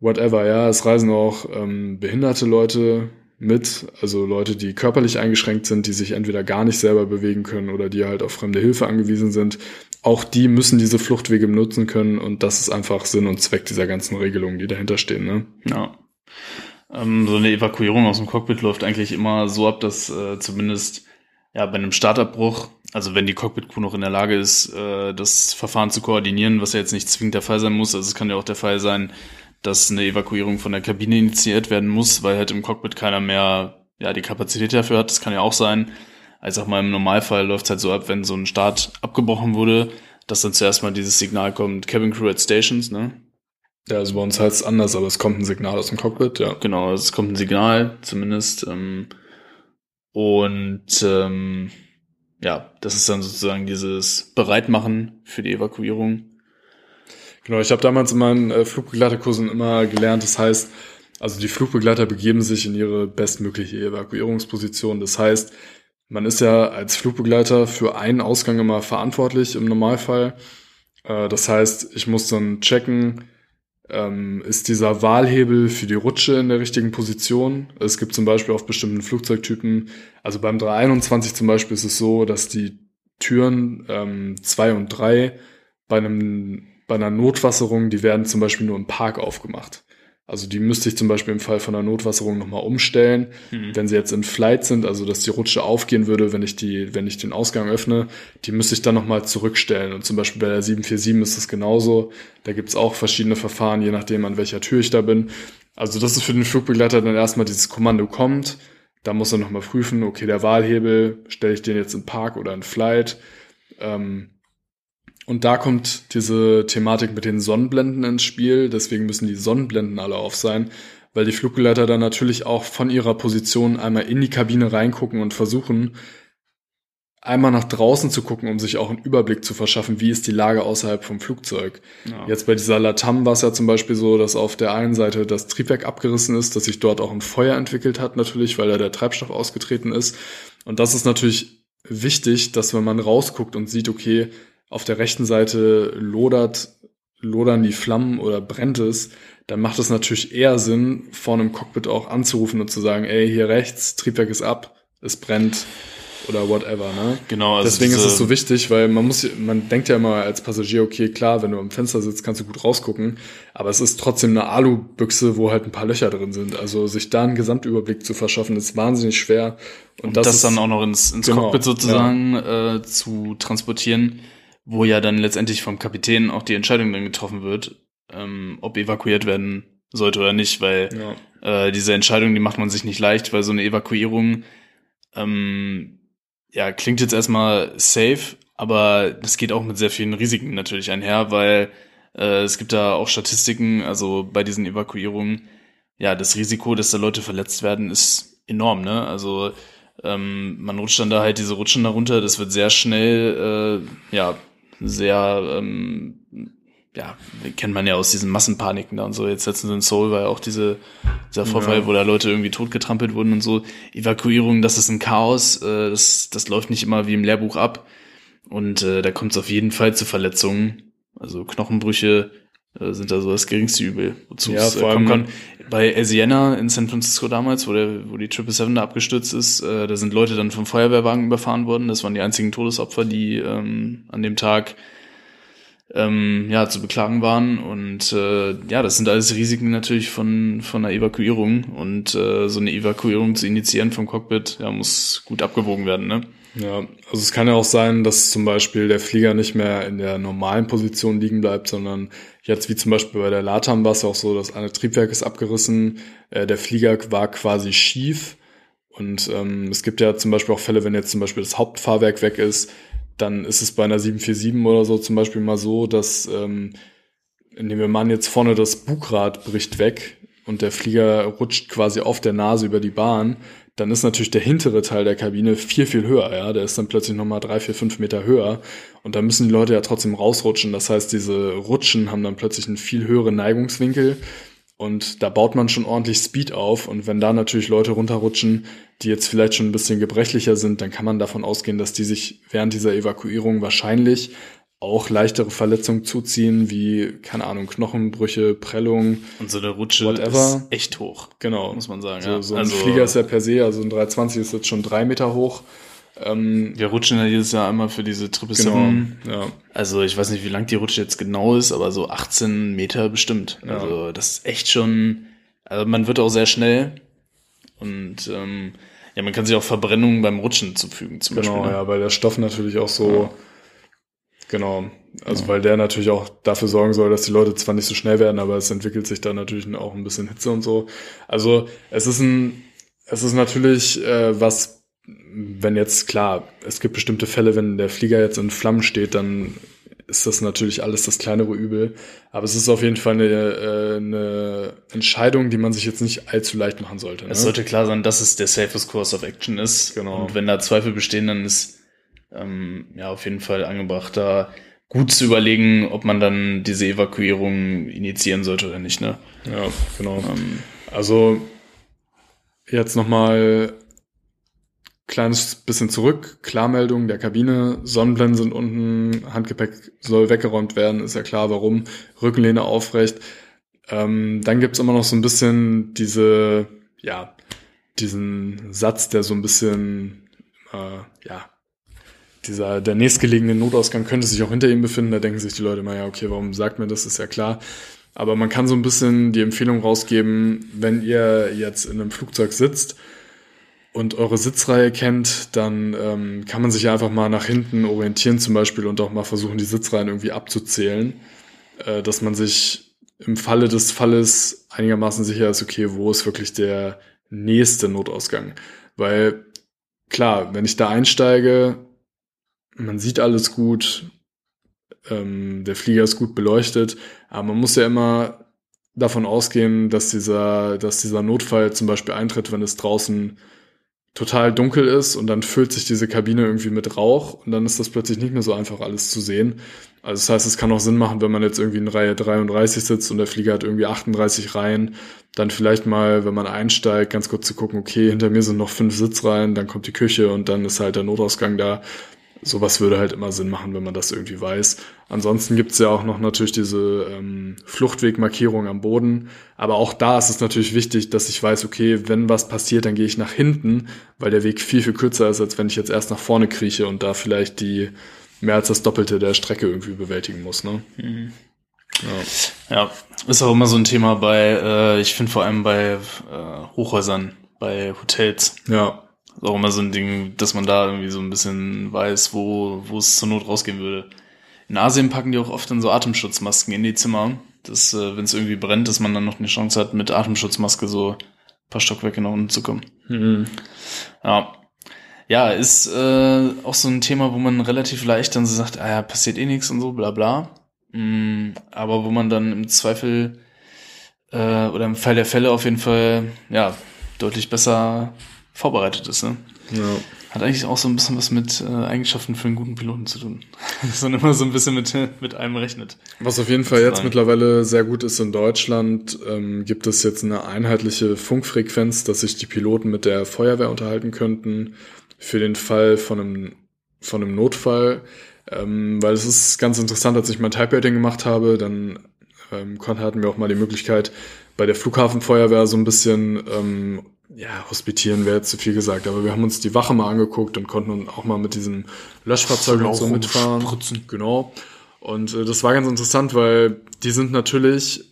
[SPEAKER 1] whatever, ja, es reisen auch ähm, behinderte Leute mit, also Leute, die körperlich eingeschränkt sind, die sich entweder gar nicht selber bewegen können oder die halt auf fremde Hilfe angewiesen sind. Auch die müssen diese Fluchtwege benutzen können und das ist einfach Sinn und Zweck dieser ganzen Regelungen, die dahinter stehen. Ne?
[SPEAKER 2] Ja. Ähm, so eine Evakuierung aus dem Cockpit läuft eigentlich immer so ab, dass äh, zumindest ja bei einem Startabbruch, also wenn die Cockpit-Crew noch in der Lage ist, äh, das Verfahren zu koordinieren, was ja jetzt nicht zwingend der Fall sein muss, also es kann ja auch der Fall sein, dass eine Evakuierung von der Kabine initiiert werden muss, weil halt im Cockpit keiner mehr ja die Kapazität dafür hat. Das kann ja auch sein. Also auch mal im Normalfall läuft es halt so ab, wenn so ein Start abgebrochen wurde, dass dann zuerst mal dieses Signal kommt, Cabin Crew at Stations, ne?
[SPEAKER 1] Ja, also bei uns heißt es anders, aber es kommt ein Signal aus dem Cockpit, ja.
[SPEAKER 2] Genau, es kommt ein Signal zumindest. Ähm, und ähm, ja, das ist dann sozusagen dieses Bereitmachen für die Evakuierung.
[SPEAKER 1] Genau, ich habe damals in meinen äh, Flugbegleiterkursen immer gelernt, das heißt, also die Flugbegleiter begeben sich in ihre bestmögliche Evakuierungsposition. Das heißt, man ist ja als Flugbegleiter für einen Ausgang immer verantwortlich im Normalfall. Äh, das heißt, ich muss dann checken, ähm, ist dieser Wahlhebel für die Rutsche in der richtigen Position. Es gibt zum Beispiel auf bestimmten Flugzeugtypen, also beim 321 zum Beispiel ist es so, dass die Türen ähm, zwei und drei bei einem bei einer Notwasserung, die werden zum Beispiel nur im Park aufgemacht. Also die müsste ich zum Beispiel im Fall von einer Notwasserung nochmal umstellen. Mhm. Wenn sie jetzt in Flight sind, also dass die Rutsche aufgehen würde, wenn ich die, wenn ich den Ausgang öffne, die müsste ich dann nochmal zurückstellen. Und zum Beispiel bei der 747 ist das genauso. Da gibt's auch verschiedene Verfahren, je nachdem an welcher Tür ich da bin. Also das ist für den Flugbegleiter dann erstmal dieses Kommando kommt. Da muss er nochmal prüfen, okay, der Wahlhebel, stelle ich den jetzt in Park oder in Flight. Ähm, und da kommt diese Thematik mit den Sonnenblenden ins Spiel. Deswegen müssen die Sonnenblenden alle auf sein, weil die Flugbegleiter dann natürlich auch von ihrer Position einmal in die Kabine reingucken und versuchen, einmal nach draußen zu gucken, um sich auch einen Überblick zu verschaffen, wie ist die Lage außerhalb vom Flugzeug. Ja. Jetzt bei dieser Latam war es ja zum Beispiel so, dass auf der einen Seite das Triebwerk abgerissen ist, dass sich dort auch ein Feuer entwickelt hat natürlich, weil da der Treibstoff ausgetreten ist. Und das ist natürlich wichtig, dass wenn man rausguckt und sieht, okay, auf der rechten Seite lodert, lodern die Flammen oder brennt es, dann macht es natürlich eher Sinn, vorne im Cockpit auch anzurufen und zu sagen, ey, hier rechts, Triebwerk ist ab, es brennt oder whatever, ne?
[SPEAKER 2] Genau.
[SPEAKER 1] Also Deswegen ist es so wichtig, weil man muss, man denkt ja immer als Passagier, okay, klar, wenn du am Fenster sitzt, kannst du gut rausgucken, aber es ist trotzdem eine Alubüchse, wo halt ein paar Löcher drin sind. Also sich da einen Gesamtüberblick zu verschaffen, ist wahnsinnig schwer.
[SPEAKER 2] Und, und das, das ist, dann auch noch ins, ins genau, Cockpit sozusagen ja. äh, zu transportieren wo ja dann letztendlich vom Kapitän auch die Entscheidung dann getroffen wird, ähm, ob evakuiert werden sollte oder nicht, weil ja. äh, diese Entscheidung, die macht man sich nicht leicht, weil so eine Evakuierung ähm, ja klingt jetzt erstmal safe, aber das geht auch mit sehr vielen Risiken natürlich einher, weil äh, es gibt da auch Statistiken, also bei diesen Evakuierungen, ja, das Risiko, dass da Leute verletzt werden, ist enorm, ne? Also ähm, man rutscht dann da halt diese Rutschen darunter, das wird sehr schnell, äh, ja, sehr, ähm, ja, kennt man ja aus diesen Massenpaniken da und so. Jetzt letztens in Seoul war ja auch diese, dieser Vorfall, ja. wo da Leute irgendwie totgetrampelt wurden und so. Evakuierung, das ist ein Chaos, äh, das, das läuft nicht immer wie im Lehrbuch ab. Und äh, da kommt es auf jeden Fall zu Verletzungen. Also Knochenbrüche sind da so das geringste Übel, wozu ja, es äh, kommen kann. Bei Asiana in San Francisco damals, wo, der, wo die 777 da abgestürzt ist, äh, da sind Leute dann vom Feuerwehrwagen überfahren worden. Das waren die einzigen Todesopfer, die ähm, an dem Tag ähm, ja, zu beklagen waren. Und äh, ja, das sind alles Risiken natürlich von, von einer Evakuierung. Und äh, so eine Evakuierung zu initiieren vom Cockpit, ja, muss gut abgewogen werden, ne?
[SPEAKER 1] Ja, also es kann ja auch sein, dass zum Beispiel der Flieger nicht mehr in der normalen Position liegen bleibt, sondern jetzt wie zum Beispiel bei der Latam war es auch so, das eine Triebwerk ist abgerissen, äh, der Flieger war quasi schief. Und ähm, es gibt ja zum Beispiel auch Fälle, wenn jetzt zum Beispiel das Hauptfahrwerk weg ist, dann ist es bei einer 747 oder so zum Beispiel mal so, dass ähm, nehmen wir mal an, jetzt vorne das Bugrad bricht weg und der Flieger rutscht quasi auf der Nase über die Bahn, dann ist natürlich der hintere Teil der Kabine viel, viel höher, ja. Der ist dann plötzlich nochmal drei, vier, fünf Meter höher. Und da müssen die Leute ja trotzdem rausrutschen. Das heißt, diese Rutschen haben dann plötzlich einen viel höheren Neigungswinkel. Und da baut man schon ordentlich Speed auf. Und wenn da natürlich Leute runterrutschen, die jetzt vielleicht schon ein bisschen gebrechlicher sind, dann kann man davon ausgehen, dass die sich während dieser Evakuierung wahrscheinlich auch leichtere Verletzungen zuziehen, wie, keine Ahnung, Knochenbrüche, Prellungen.
[SPEAKER 2] Und so eine Rutsche
[SPEAKER 1] Whatever.
[SPEAKER 2] ist echt hoch.
[SPEAKER 1] Genau.
[SPEAKER 2] Muss man sagen,
[SPEAKER 1] So,
[SPEAKER 2] ja.
[SPEAKER 1] so ein
[SPEAKER 2] also,
[SPEAKER 1] Flieger ist ja per se, also ein 320 ist jetzt schon drei Meter hoch. Ähm,
[SPEAKER 2] wir rutschen ja jedes Jahr einmal für diese Triple
[SPEAKER 1] genau.
[SPEAKER 2] Seven.
[SPEAKER 1] Ja.
[SPEAKER 2] Also ich weiß nicht, wie lang die Rutsche jetzt genau ist, aber so 18 Meter bestimmt.
[SPEAKER 1] Ja.
[SPEAKER 2] Also das ist echt schon, also man wird auch sehr schnell und ähm, ja, man kann sich auch Verbrennungen beim Rutschen zufügen zum
[SPEAKER 1] Genau,
[SPEAKER 2] Beispiel. ne?
[SPEAKER 1] ja, weil der Stoff natürlich auch so, genau, also weil der natürlich auch dafür sorgen soll, dass die Leute zwar nicht so schnell werden, aber es entwickelt sich dann natürlich auch ein bisschen Hitze und so. Also es ist ein, es ist natürlich äh, was, wenn jetzt klar, es gibt bestimmte Fälle, wenn der Flieger jetzt in Flammen steht, dann ist das natürlich alles das kleinere Übel. Aber es ist auf jeden Fall eine, äh, eine Entscheidung, die man sich jetzt nicht allzu leicht machen sollte. Ne?
[SPEAKER 2] Es sollte klar sein, dass es der safest course of action ist.
[SPEAKER 1] Genau.
[SPEAKER 2] Und wenn da Zweifel bestehen, dann ist ähm, ja auf jeden Fall angebracht, da gut zu überlegen, ob man dann diese Evakuierung initiieren sollte oder nicht. Ne?
[SPEAKER 1] ja, genau.
[SPEAKER 2] Ähm,
[SPEAKER 1] Also jetzt nochmal kleines bisschen zurück. Klarmeldung der Kabine, Sonnenblenden sind unten, Handgepäck soll weggeräumt werden, ist ja klar, warum. Rückenlehne aufrecht. Ähm, dann gibt's immer noch so ein bisschen diese, ja, diesen Satz, der so ein bisschen, äh, ja, dieser, der nächstgelegene Notausgang könnte sich auch hinter ihm befinden. Da denken sich die Leute immer, ja, okay, warum sagt mir das? Ist ja klar. Aber man kann so ein bisschen die Empfehlung rausgeben, wenn ihr jetzt in einem Flugzeug sitzt und eure Sitzreihe kennt, dann ähm, kann man sich einfach mal nach hinten orientieren zum Beispiel und auch mal versuchen, die Sitzreihen irgendwie abzuzählen, äh, dass man sich im Falle des Falles einigermaßen sicher ist, okay, wo ist wirklich der nächste Notausgang? Weil klar, wenn ich da einsteige, man sieht alles gut, ähm, der Flieger ist gut beleuchtet, aber man muss ja immer davon ausgehen, dass dieser, dass dieser Notfall zum Beispiel eintritt, wenn es draußen total dunkel ist und dann füllt sich diese Kabine irgendwie mit Rauch und dann ist das plötzlich nicht mehr so einfach alles zu sehen. Also das heißt, es kann auch Sinn machen, wenn man jetzt irgendwie in Reihe 33 sitzt und der Flieger hat irgendwie 38 Reihen, dann vielleicht mal, wenn man einsteigt, ganz kurz zu gucken, okay, hinter mir sind noch fünf Sitzreihen, dann kommt die Küche und dann ist halt der Notausgang da. Sowas würde halt immer Sinn machen, wenn man das irgendwie weiß. Ansonsten gibt's ja auch noch natürlich diese ähm, Fluchtwegmarkierung am Boden. Aber auch da ist es natürlich wichtig, dass ich weiß, okay, wenn was passiert, dann gehe ich nach hinten, weil der Weg viel, viel kürzer ist, als wenn ich jetzt erst nach vorne krieche und da vielleicht die mehr als das Doppelte der Strecke irgendwie bewältigen muss. Ne? Ja.
[SPEAKER 2] Ja, ist auch immer so ein Thema bei, äh, ich finde vor allem bei äh, Hochhäusern, bei Hotels.
[SPEAKER 1] ja,
[SPEAKER 2] Ist auch immer so ein Ding, dass man da irgendwie so ein bisschen weiß, wo, wo es zur Not rausgehen würde. In Asien packen die auch oft dann so Atemschutzmasken in die Zimmer, dass, äh, wenn es irgendwie brennt, dass man dann noch eine Chance hat, mit Atemschutzmaske so ein paar Stockwerke nach unten zu kommen.
[SPEAKER 1] Mhm.
[SPEAKER 2] Ja. Ja, ist äh, auch so ein Thema, wo man relativ leicht dann so sagt, ah ja, passiert eh nichts und so, bla bla. Mm, aber wo man dann im Zweifel äh, oder im Fall der Fälle auf jeden Fall ja deutlich besser vorbereitet ist. Ne?
[SPEAKER 1] ja.
[SPEAKER 2] Hat eigentlich auch so ein bisschen was mit äh, Eigenschaften für einen guten Piloten zu tun. <laughs> Dass man immer so ein bisschen mit, mit einem rechnet.
[SPEAKER 1] Was auf jeden Fall jetzt
[SPEAKER 2] Sozusagen.
[SPEAKER 1] mittlerweile sehr gut ist in Deutschland, ähm, gibt es jetzt eine einheitliche Funkfrequenz, dass sich die Piloten mit der Feuerwehr unterhalten könnten für den Fall von einem, von einem Notfall. Ähm, weil es ist ganz interessant, als ich mein Type-Rating gemacht habe, dann ähm, hatten wir auch mal die Möglichkeit, bei der Flughafenfeuerwehr so ein bisschen, ähm, ja, hospitieren wäre jetzt zu viel gesagt, aber wir haben uns die Wache mal angeguckt und konnten auch mal mit diesem Löschfahrzeug und so mitfahren.
[SPEAKER 2] rumspritzen.
[SPEAKER 1] Genau. Und äh, das war ganz interessant, weil die sind natürlich,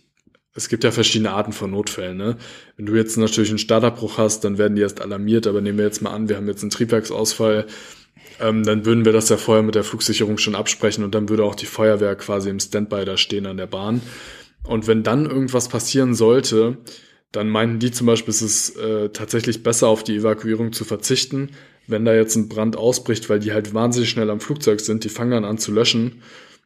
[SPEAKER 1] es gibt ja verschiedene Arten von Notfällen. Ne? Wenn du jetzt natürlich einen Starterbruch hast, dann werden die erst alarmiert, aber nehmen wir jetzt mal an, wir haben jetzt einen Triebwerksausfall, ähm, dann würden wir das ja vorher mit der Flugsicherung schon absprechen und dann würde auch die Feuerwehr quasi im Standby da stehen an der Bahn. Und wenn dann irgendwas passieren sollte, dann meinten die zum Beispiel, es ist äh, tatsächlich besser, auf die Evakuierung zu verzichten, wenn da jetzt ein Brand ausbricht, weil die halt wahnsinnig schnell am Flugzeug sind, die fangen dann an zu löschen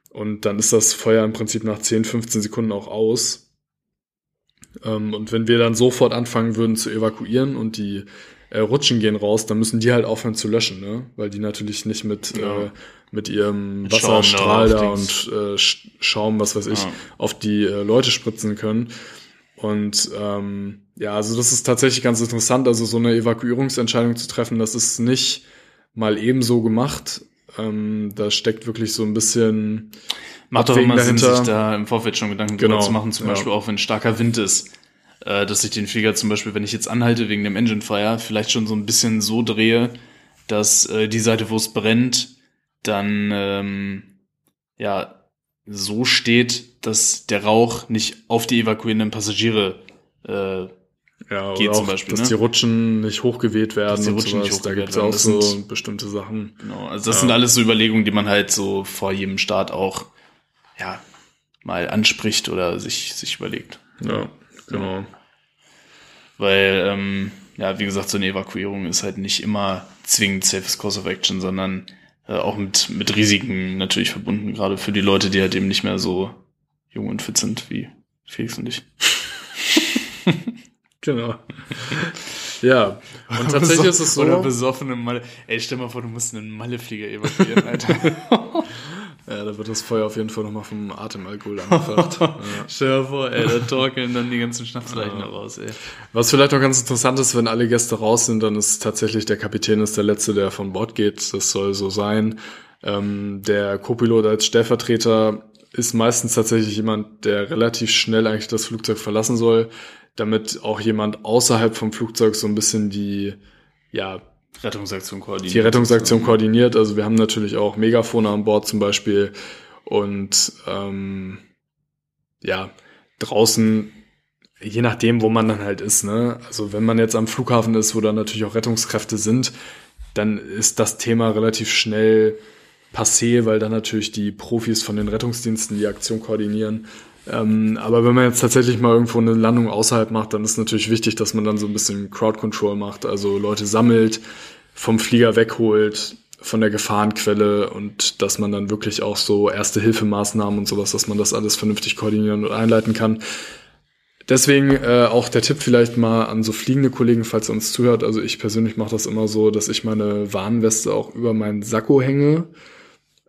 [SPEAKER 1] und dann ist das Feuer im Prinzip nach 10, 15 Sekunden auch aus. Ähm, und wenn wir dann sofort anfangen würden zu evakuieren und die äh, Rutschen gehen raus, dann müssen die halt aufhören zu löschen, ne? Weil die natürlich nicht mit,
[SPEAKER 2] Ja.
[SPEAKER 1] äh, mit ihrem
[SPEAKER 2] Mit
[SPEAKER 1] Wasserstrahl
[SPEAKER 2] da
[SPEAKER 1] und äh, Sch- Schaum, was weiß ich,
[SPEAKER 2] Ja.
[SPEAKER 1] auf die äh, Leute spritzen können. Und ähm, ja, also das ist tatsächlich ganz interessant, also so eine Evakuierungsentscheidung zu treffen, das ist nicht mal ebenso gemacht. Ähm, da steckt wirklich so ein bisschen
[SPEAKER 2] Macht doch immer Sinn, sich da im Vorfeld schon Gedanken
[SPEAKER 1] Genau,
[SPEAKER 2] zu machen, zum
[SPEAKER 1] ja.
[SPEAKER 2] Beispiel auch wenn starker Wind ist, äh, dass ich den Flieger zum Beispiel, wenn ich jetzt anhalte wegen dem Engine Fire, vielleicht schon so ein bisschen so drehe, dass äh, die Seite, wo es brennt, dann ähm, ja so steht, dass der Rauch nicht auf die evakuierenden Passagiere äh,
[SPEAKER 1] Ja,
[SPEAKER 2] Geht
[SPEAKER 1] oder
[SPEAKER 2] zum
[SPEAKER 1] auch,
[SPEAKER 2] Beispiel,
[SPEAKER 1] dass
[SPEAKER 2] ne?
[SPEAKER 1] die Rutschen nicht hochgeweht werden
[SPEAKER 2] Dass die Rutschen nicht
[SPEAKER 1] sowas. Da
[SPEAKER 2] hochgeweht
[SPEAKER 1] gibt's
[SPEAKER 2] werden.
[SPEAKER 1] auch
[SPEAKER 2] Das
[SPEAKER 1] so
[SPEAKER 2] sind-
[SPEAKER 1] bestimmte Sachen.
[SPEAKER 2] Genau, also das
[SPEAKER 1] Ja.
[SPEAKER 2] sind alles so Überlegungen, die man halt so vor jedem Start auch ja mal anspricht oder sich sich überlegt.
[SPEAKER 1] Ja, genau.
[SPEAKER 2] Weil, ähm, ja, wie gesagt, so eine Evakuierung ist halt nicht immer zwingend safest course of action, sondern äh, auch mit, mit Risiken natürlich verbunden, gerade für die Leute, die halt eben nicht mehr so jung und fit sind wie Felix und ich. <laughs>
[SPEAKER 1] Genau. ja, und tatsächlich ist es
[SPEAKER 2] Oder
[SPEAKER 1] so.
[SPEAKER 2] besoffene Malle. Ey, stell mal vor, du musst einen Malleflieger evakuieren, Alter. <laughs>
[SPEAKER 1] Ja, da wird das Feuer auf jeden Fall nochmal vom Atemalkohol angefacht. <laughs> ja.
[SPEAKER 2] stell dir vor, ey, da torkeln dann die ganzen Schnapsleichen da raus, ey.
[SPEAKER 1] Was vielleicht noch ganz interessant ist, wenn alle Gäste raus sind, dann ist tatsächlich der Kapitän ist der Letzte, der von Bord geht. Das soll so sein. Ähm, der Co-Pilot als Stellvertreter ist meistens tatsächlich jemand, der relativ schnell eigentlich das Flugzeug verlassen soll, damit auch jemand außerhalb vom Flugzeug so ein bisschen die, ja,
[SPEAKER 2] Rettungsaktion koordiniert.
[SPEAKER 1] die Rettungsaktion koordiniert. Also wir haben natürlich auch Megafone an Bord zum Beispiel und ähm, ja, draußen, je nachdem, wo man dann halt ist, ne? Also wenn man jetzt am Flughafen ist, wo dann natürlich auch Rettungskräfte sind, dann ist das Thema relativ schnell passé, weil dann natürlich die Profis von den Rettungsdiensten die Aktion koordinieren. Ähm, aber wenn man jetzt tatsächlich mal irgendwo eine Landung außerhalb macht, dann ist natürlich wichtig, dass man dann so ein bisschen Crowd Control macht, also Leute sammelt, vom Flieger wegholt, von der Gefahrenquelle und dass man dann wirklich auch so Erste-Hilfemaßnahmen und sowas, dass man das alles vernünftig koordinieren und einleiten kann. Deswegen äh, auch der Tipp vielleicht mal an so fliegende Kollegen, falls ihr uns zuhört. Also ich persönlich mache das immer so, dass ich meine Warnweste auch über meinen Sakko hänge.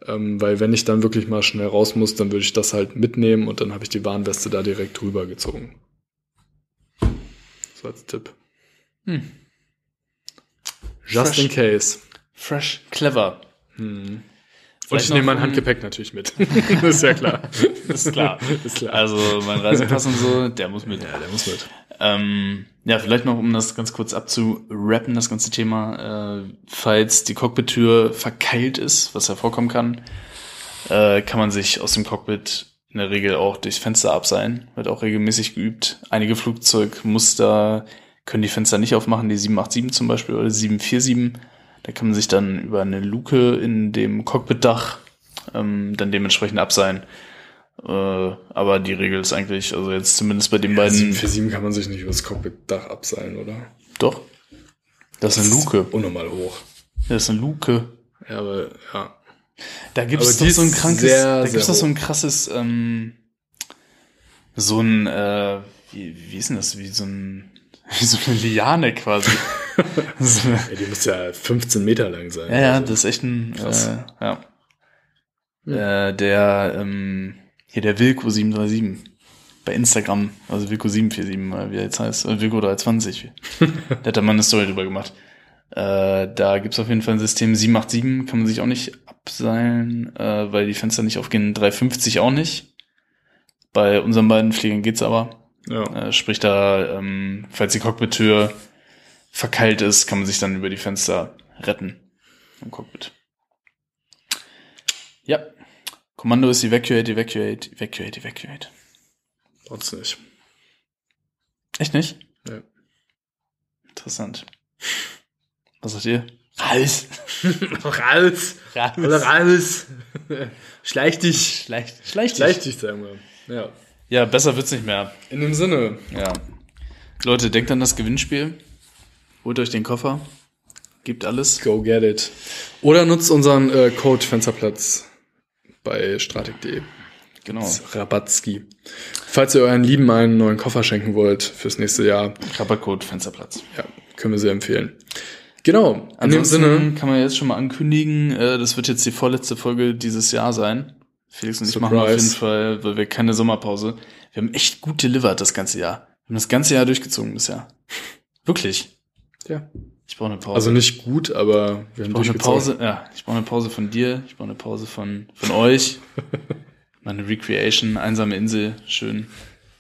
[SPEAKER 1] Ähm, weil wenn ich dann wirklich mal schnell raus muss, dann würde ich das halt mitnehmen und dann habe ich die Warnweste da direkt drüber gezogen. So als Tipp.
[SPEAKER 2] Hm.
[SPEAKER 1] Just
[SPEAKER 2] Fresh.
[SPEAKER 1] in case.
[SPEAKER 2] Fresh, clever.
[SPEAKER 1] Hm. Und ich nehme mein
[SPEAKER 2] ein-
[SPEAKER 1] Handgepäck natürlich mit. <laughs> ist ja klar. <laughs>
[SPEAKER 2] Ist klar.
[SPEAKER 1] ist klar.
[SPEAKER 2] Also mein Reisepass und so, der muss mit.
[SPEAKER 1] ja, der muss mit.
[SPEAKER 2] Ähm, ja, vielleicht noch, um das ganz kurz abzurappen, das ganze Thema. Äh, falls die Cockpit-Tür verkeilt ist, was ja vorkommen kann, äh, kann man sich aus dem Cockpit in der Regel auch durchs Fenster abseilen. Wird auch regelmäßig geübt. Einige Flugzeugmuster können die Fenster nicht aufmachen, die 787 zum Beispiel oder 747. Da kann man sich dann über eine Luke in dem Cockpitdach ähm, dann dementsprechend abseilen. Äh, aber die Regel ist eigentlich, also jetzt zumindest bei den
[SPEAKER 1] Ja,
[SPEAKER 2] beiden.
[SPEAKER 1] 747 kann man sich nicht über das Cockpitdach abseilen, oder?
[SPEAKER 2] Doch. Das ist eine Luke.
[SPEAKER 1] Unnormal hoch.
[SPEAKER 2] Das ist eine Luke.
[SPEAKER 1] Ja, aber ja.
[SPEAKER 2] Da gibt es so ein
[SPEAKER 1] ist
[SPEAKER 2] krankes,
[SPEAKER 1] sehr,
[SPEAKER 2] da gibt es
[SPEAKER 1] sehr
[SPEAKER 2] doch so ein krasses, ähm, so ein, äh, wie, wie ist denn das, wie so ein, <laughs> wie so eine Liane quasi. <laughs> so eine,
[SPEAKER 1] ja. Die muss ja 15 Meter lang sein.
[SPEAKER 2] ja, ja,
[SPEAKER 1] Also,
[SPEAKER 2] das ist echt ein,
[SPEAKER 1] Krass.
[SPEAKER 2] äh, ja. Äh, der, ähm, hier der Wilco 737 bei Instagram, also Wilco 747, äh, wie er jetzt heißt, äh, Wilco 320. <laughs> der hat da mal eine Story drüber gemacht. Äh, da gibt's auf jeden Fall ein System 787, kann man sich auch nicht abseilen, äh, weil die Fenster nicht aufgehen, 350 auch nicht. Bei unseren beiden Fliegern geht's aber.
[SPEAKER 1] ja.
[SPEAKER 2] Äh, sprich da, ähm, falls die Cockpit-Tür verkeilt ist, kann man sich dann über die Fenster retten im Cockpit. Ja. Kommando ist evacuate, evacuate, evacuate, evacuate.
[SPEAKER 1] Braucht's nicht.
[SPEAKER 2] Echt nicht?
[SPEAKER 1] Ja.
[SPEAKER 2] Interessant. Was sagt ihr? Raus!
[SPEAKER 1] Raus!
[SPEAKER 2] Raus!
[SPEAKER 1] raus! Schleich dich!
[SPEAKER 2] Schlecht, schlecht,
[SPEAKER 1] Schleich dich, sagen wir. Ja.
[SPEAKER 2] Ja, besser wird's nicht mehr.
[SPEAKER 1] In dem Sinne.
[SPEAKER 2] Ja. Leute, denkt an das Gewinnspiel. Holt euch den Koffer. Gibt alles.
[SPEAKER 1] Go get it. Oder nutzt unseren äh, Code Fensterplatz bei stratik.de.
[SPEAKER 2] Genau.
[SPEAKER 1] Rabatzki. Falls ihr euren Lieben einen neuen Koffer schenken wollt fürs nächste Jahr,
[SPEAKER 2] Rabattcode Fensterplatz.
[SPEAKER 1] ja, können wir sehr empfehlen. Genau. In dem Sinne,
[SPEAKER 2] kann man jetzt schon mal ankündigen, äh, das wird jetzt die vorletzte Folge dieses Jahr sein. Felix und ich machen auf
[SPEAKER 1] Surprise.
[SPEAKER 2] jeden Fall, weil wir keine Sommerpause. Wir haben echt gut delivered das ganze Jahr. Wir haben das ganze Jahr durchgezogen bisher. Wirklich.
[SPEAKER 1] ja.
[SPEAKER 2] Ich brauche eine Pause.
[SPEAKER 1] Also nicht gut, aber wir haben
[SPEAKER 2] ich brauche eine. Pause, ja, ich brauche eine Pause von dir, ich brauche eine Pause von, von euch. <laughs> Meine Recreation, einsame Insel, schön.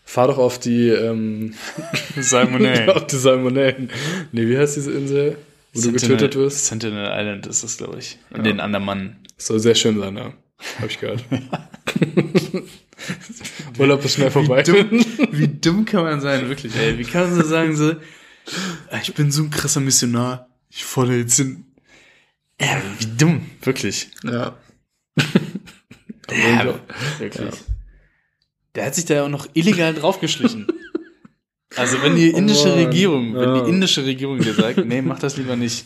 [SPEAKER 1] Fahr doch auf die, ähm, <laughs>
[SPEAKER 2] Salmonellen. <laughs>
[SPEAKER 1] auf die Salmonellen. Nee, wie heißt diese Insel, wo du getötet wirst?
[SPEAKER 2] Sentinel Island ist das, glaube ich. In den Andamannen.
[SPEAKER 1] Soll sehr schön sein, ja. Hab ich gehört. Urlaub ist schnell vorbei.
[SPEAKER 2] Wie dumm kann man sein, wirklich, ey. Wie kann man so sagen, so, "Ah, ich bin so ein krasser Missionar, ich fordere jetzt hin. Ja, wie dumm, wirklich.
[SPEAKER 1] Ja. <laughs>
[SPEAKER 2] Ja, wirklich. Der hat sich da ja auch noch illegal draufgeschlichen. <laughs> Also wenn die indische
[SPEAKER 1] Mann.
[SPEAKER 2] Regierung, wenn
[SPEAKER 1] Ja.
[SPEAKER 2] die indische Regierung dir sagt, nee, mach das lieber nicht.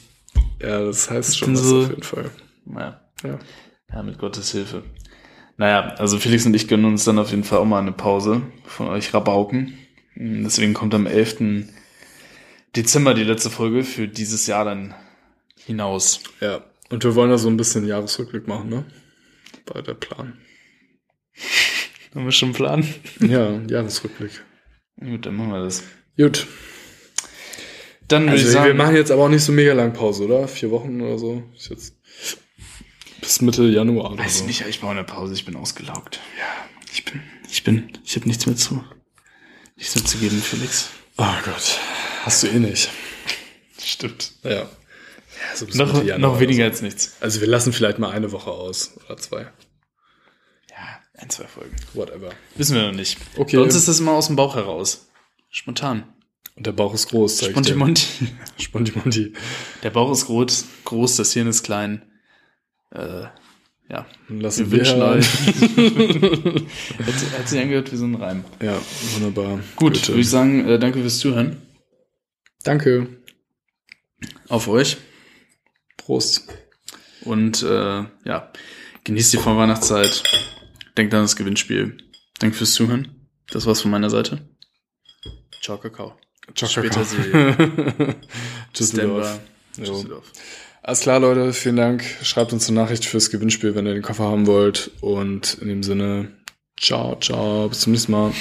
[SPEAKER 1] Ja, das heißt schon was
[SPEAKER 2] so-
[SPEAKER 1] auf jeden Fall.
[SPEAKER 2] Naja,
[SPEAKER 1] Ja.
[SPEAKER 2] ja, mit Gottes Hilfe. Naja, also Felix und ich gönnen uns dann auf jeden Fall auch mal eine Pause von euch Rabauken. Deswegen kommt am 11. Dezember die letzte Folge für dieses Jahr dann hinaus.
[SPEAKER 1] Ja. Und wir wollen da so ein bisschen Jahresrückblick machen, ne? Bei der Plan. <laughs>
[SPEAKER 2] Haben wir schon einen Plan?
[SPEAKER 1] Ja, Jahresrückblick.
[SPEAKER 2] Gut, dann machen wir das.
[SPEAKER 1] Gut.
[SPEAKER 2] Dann würde
[SPEAKER 1] Also
[SPEAKER 2] ich sagen,
[SPEAKER 1] wir machen jetzt aber auch nicht so mega lang Pause, oder? Vier Wochen oder so. Ist jetzt bis Mitte Januar oder
[SPEAKER 2] weiß
[SPEAKER 1] so.
[SPEAKER 2] nicht, ich brauche eine Pause, ich bin ausgelaugt. Ja, ich bin, ich bin, ich habe nichts mehr zu, nichts mehr zu geben, Felix.
[SPEAKER 1] Oh Gott. Hast du eh nicht.
[SPEAKER 2] Stimmt.
[SPEAKER 1] Ja. ja so
[SPEAKER 2] Noch, noch weniger
[SPEAKER 1] So.
[SPEAKER 2] als nichts.
[SPEAKER 1] Also wir lassen vielleicht mal eine Woche aus oder zwei.
[SPEAKER 2] Ja, ein, zwei Folgen.
[SPEAKER 1] Whatever.
[SPEAKER 2] Wissen wir noch nicht.
[SPEAKER 1] Okay.
[SPEAKER 2] Bei uns ist das immer aus dem Bauch heraus. Spontan.
[SPEAKER 1] Und der Bauch ist groß, zeig.
[SPEAKER 2] Spontimonti. <laughs>
[SPEAKER 1] Spontimonti.
[SPEAKER 2] Der Bauch ist groß, groß, das Hirn ist klein. Äh, ja.
[SPEAKER 1] Lassen
[SPEAKER 2] Wir wünschen <laughs> euch. <laughs> hat, hat sich angehört wie so ein Reim.
[SPEAKER 1] Ja, wunderbar.
[SPEAKER 2] Gut,
[SPEAKER 1] Bitte.
[SPEAKER 2] würde ich sagen, äh, danke fürs Zuhören.
[SPEAKER 1] Danke.
[SPEAKER 2] Auf euch.
[SPEAKER 1] Prost.
[SPEAKER 2] Und äh, ja, genießt die Vorweihnachtszeit. Denkt an das Gewinnspiel. Danke fürs Zuhören. Das war's von meiner Seite. Ciao, Kakao. Später
[SPEAKER 1] See. <laughs>
[SPEAKER 2] Denver.
[SPEAKER 1] Jo.
[SPEAKER 2] Düsseldorf.
[SPEAKER 1] Alles klar, Leute. Vielen Dank. Schreibt uns eine Nachricht fürs Gewinnspiel, wenn ihr den Koffer haben wollt. Und in dem Sinne, ciao, ciao. Bis zum nächsten Mal.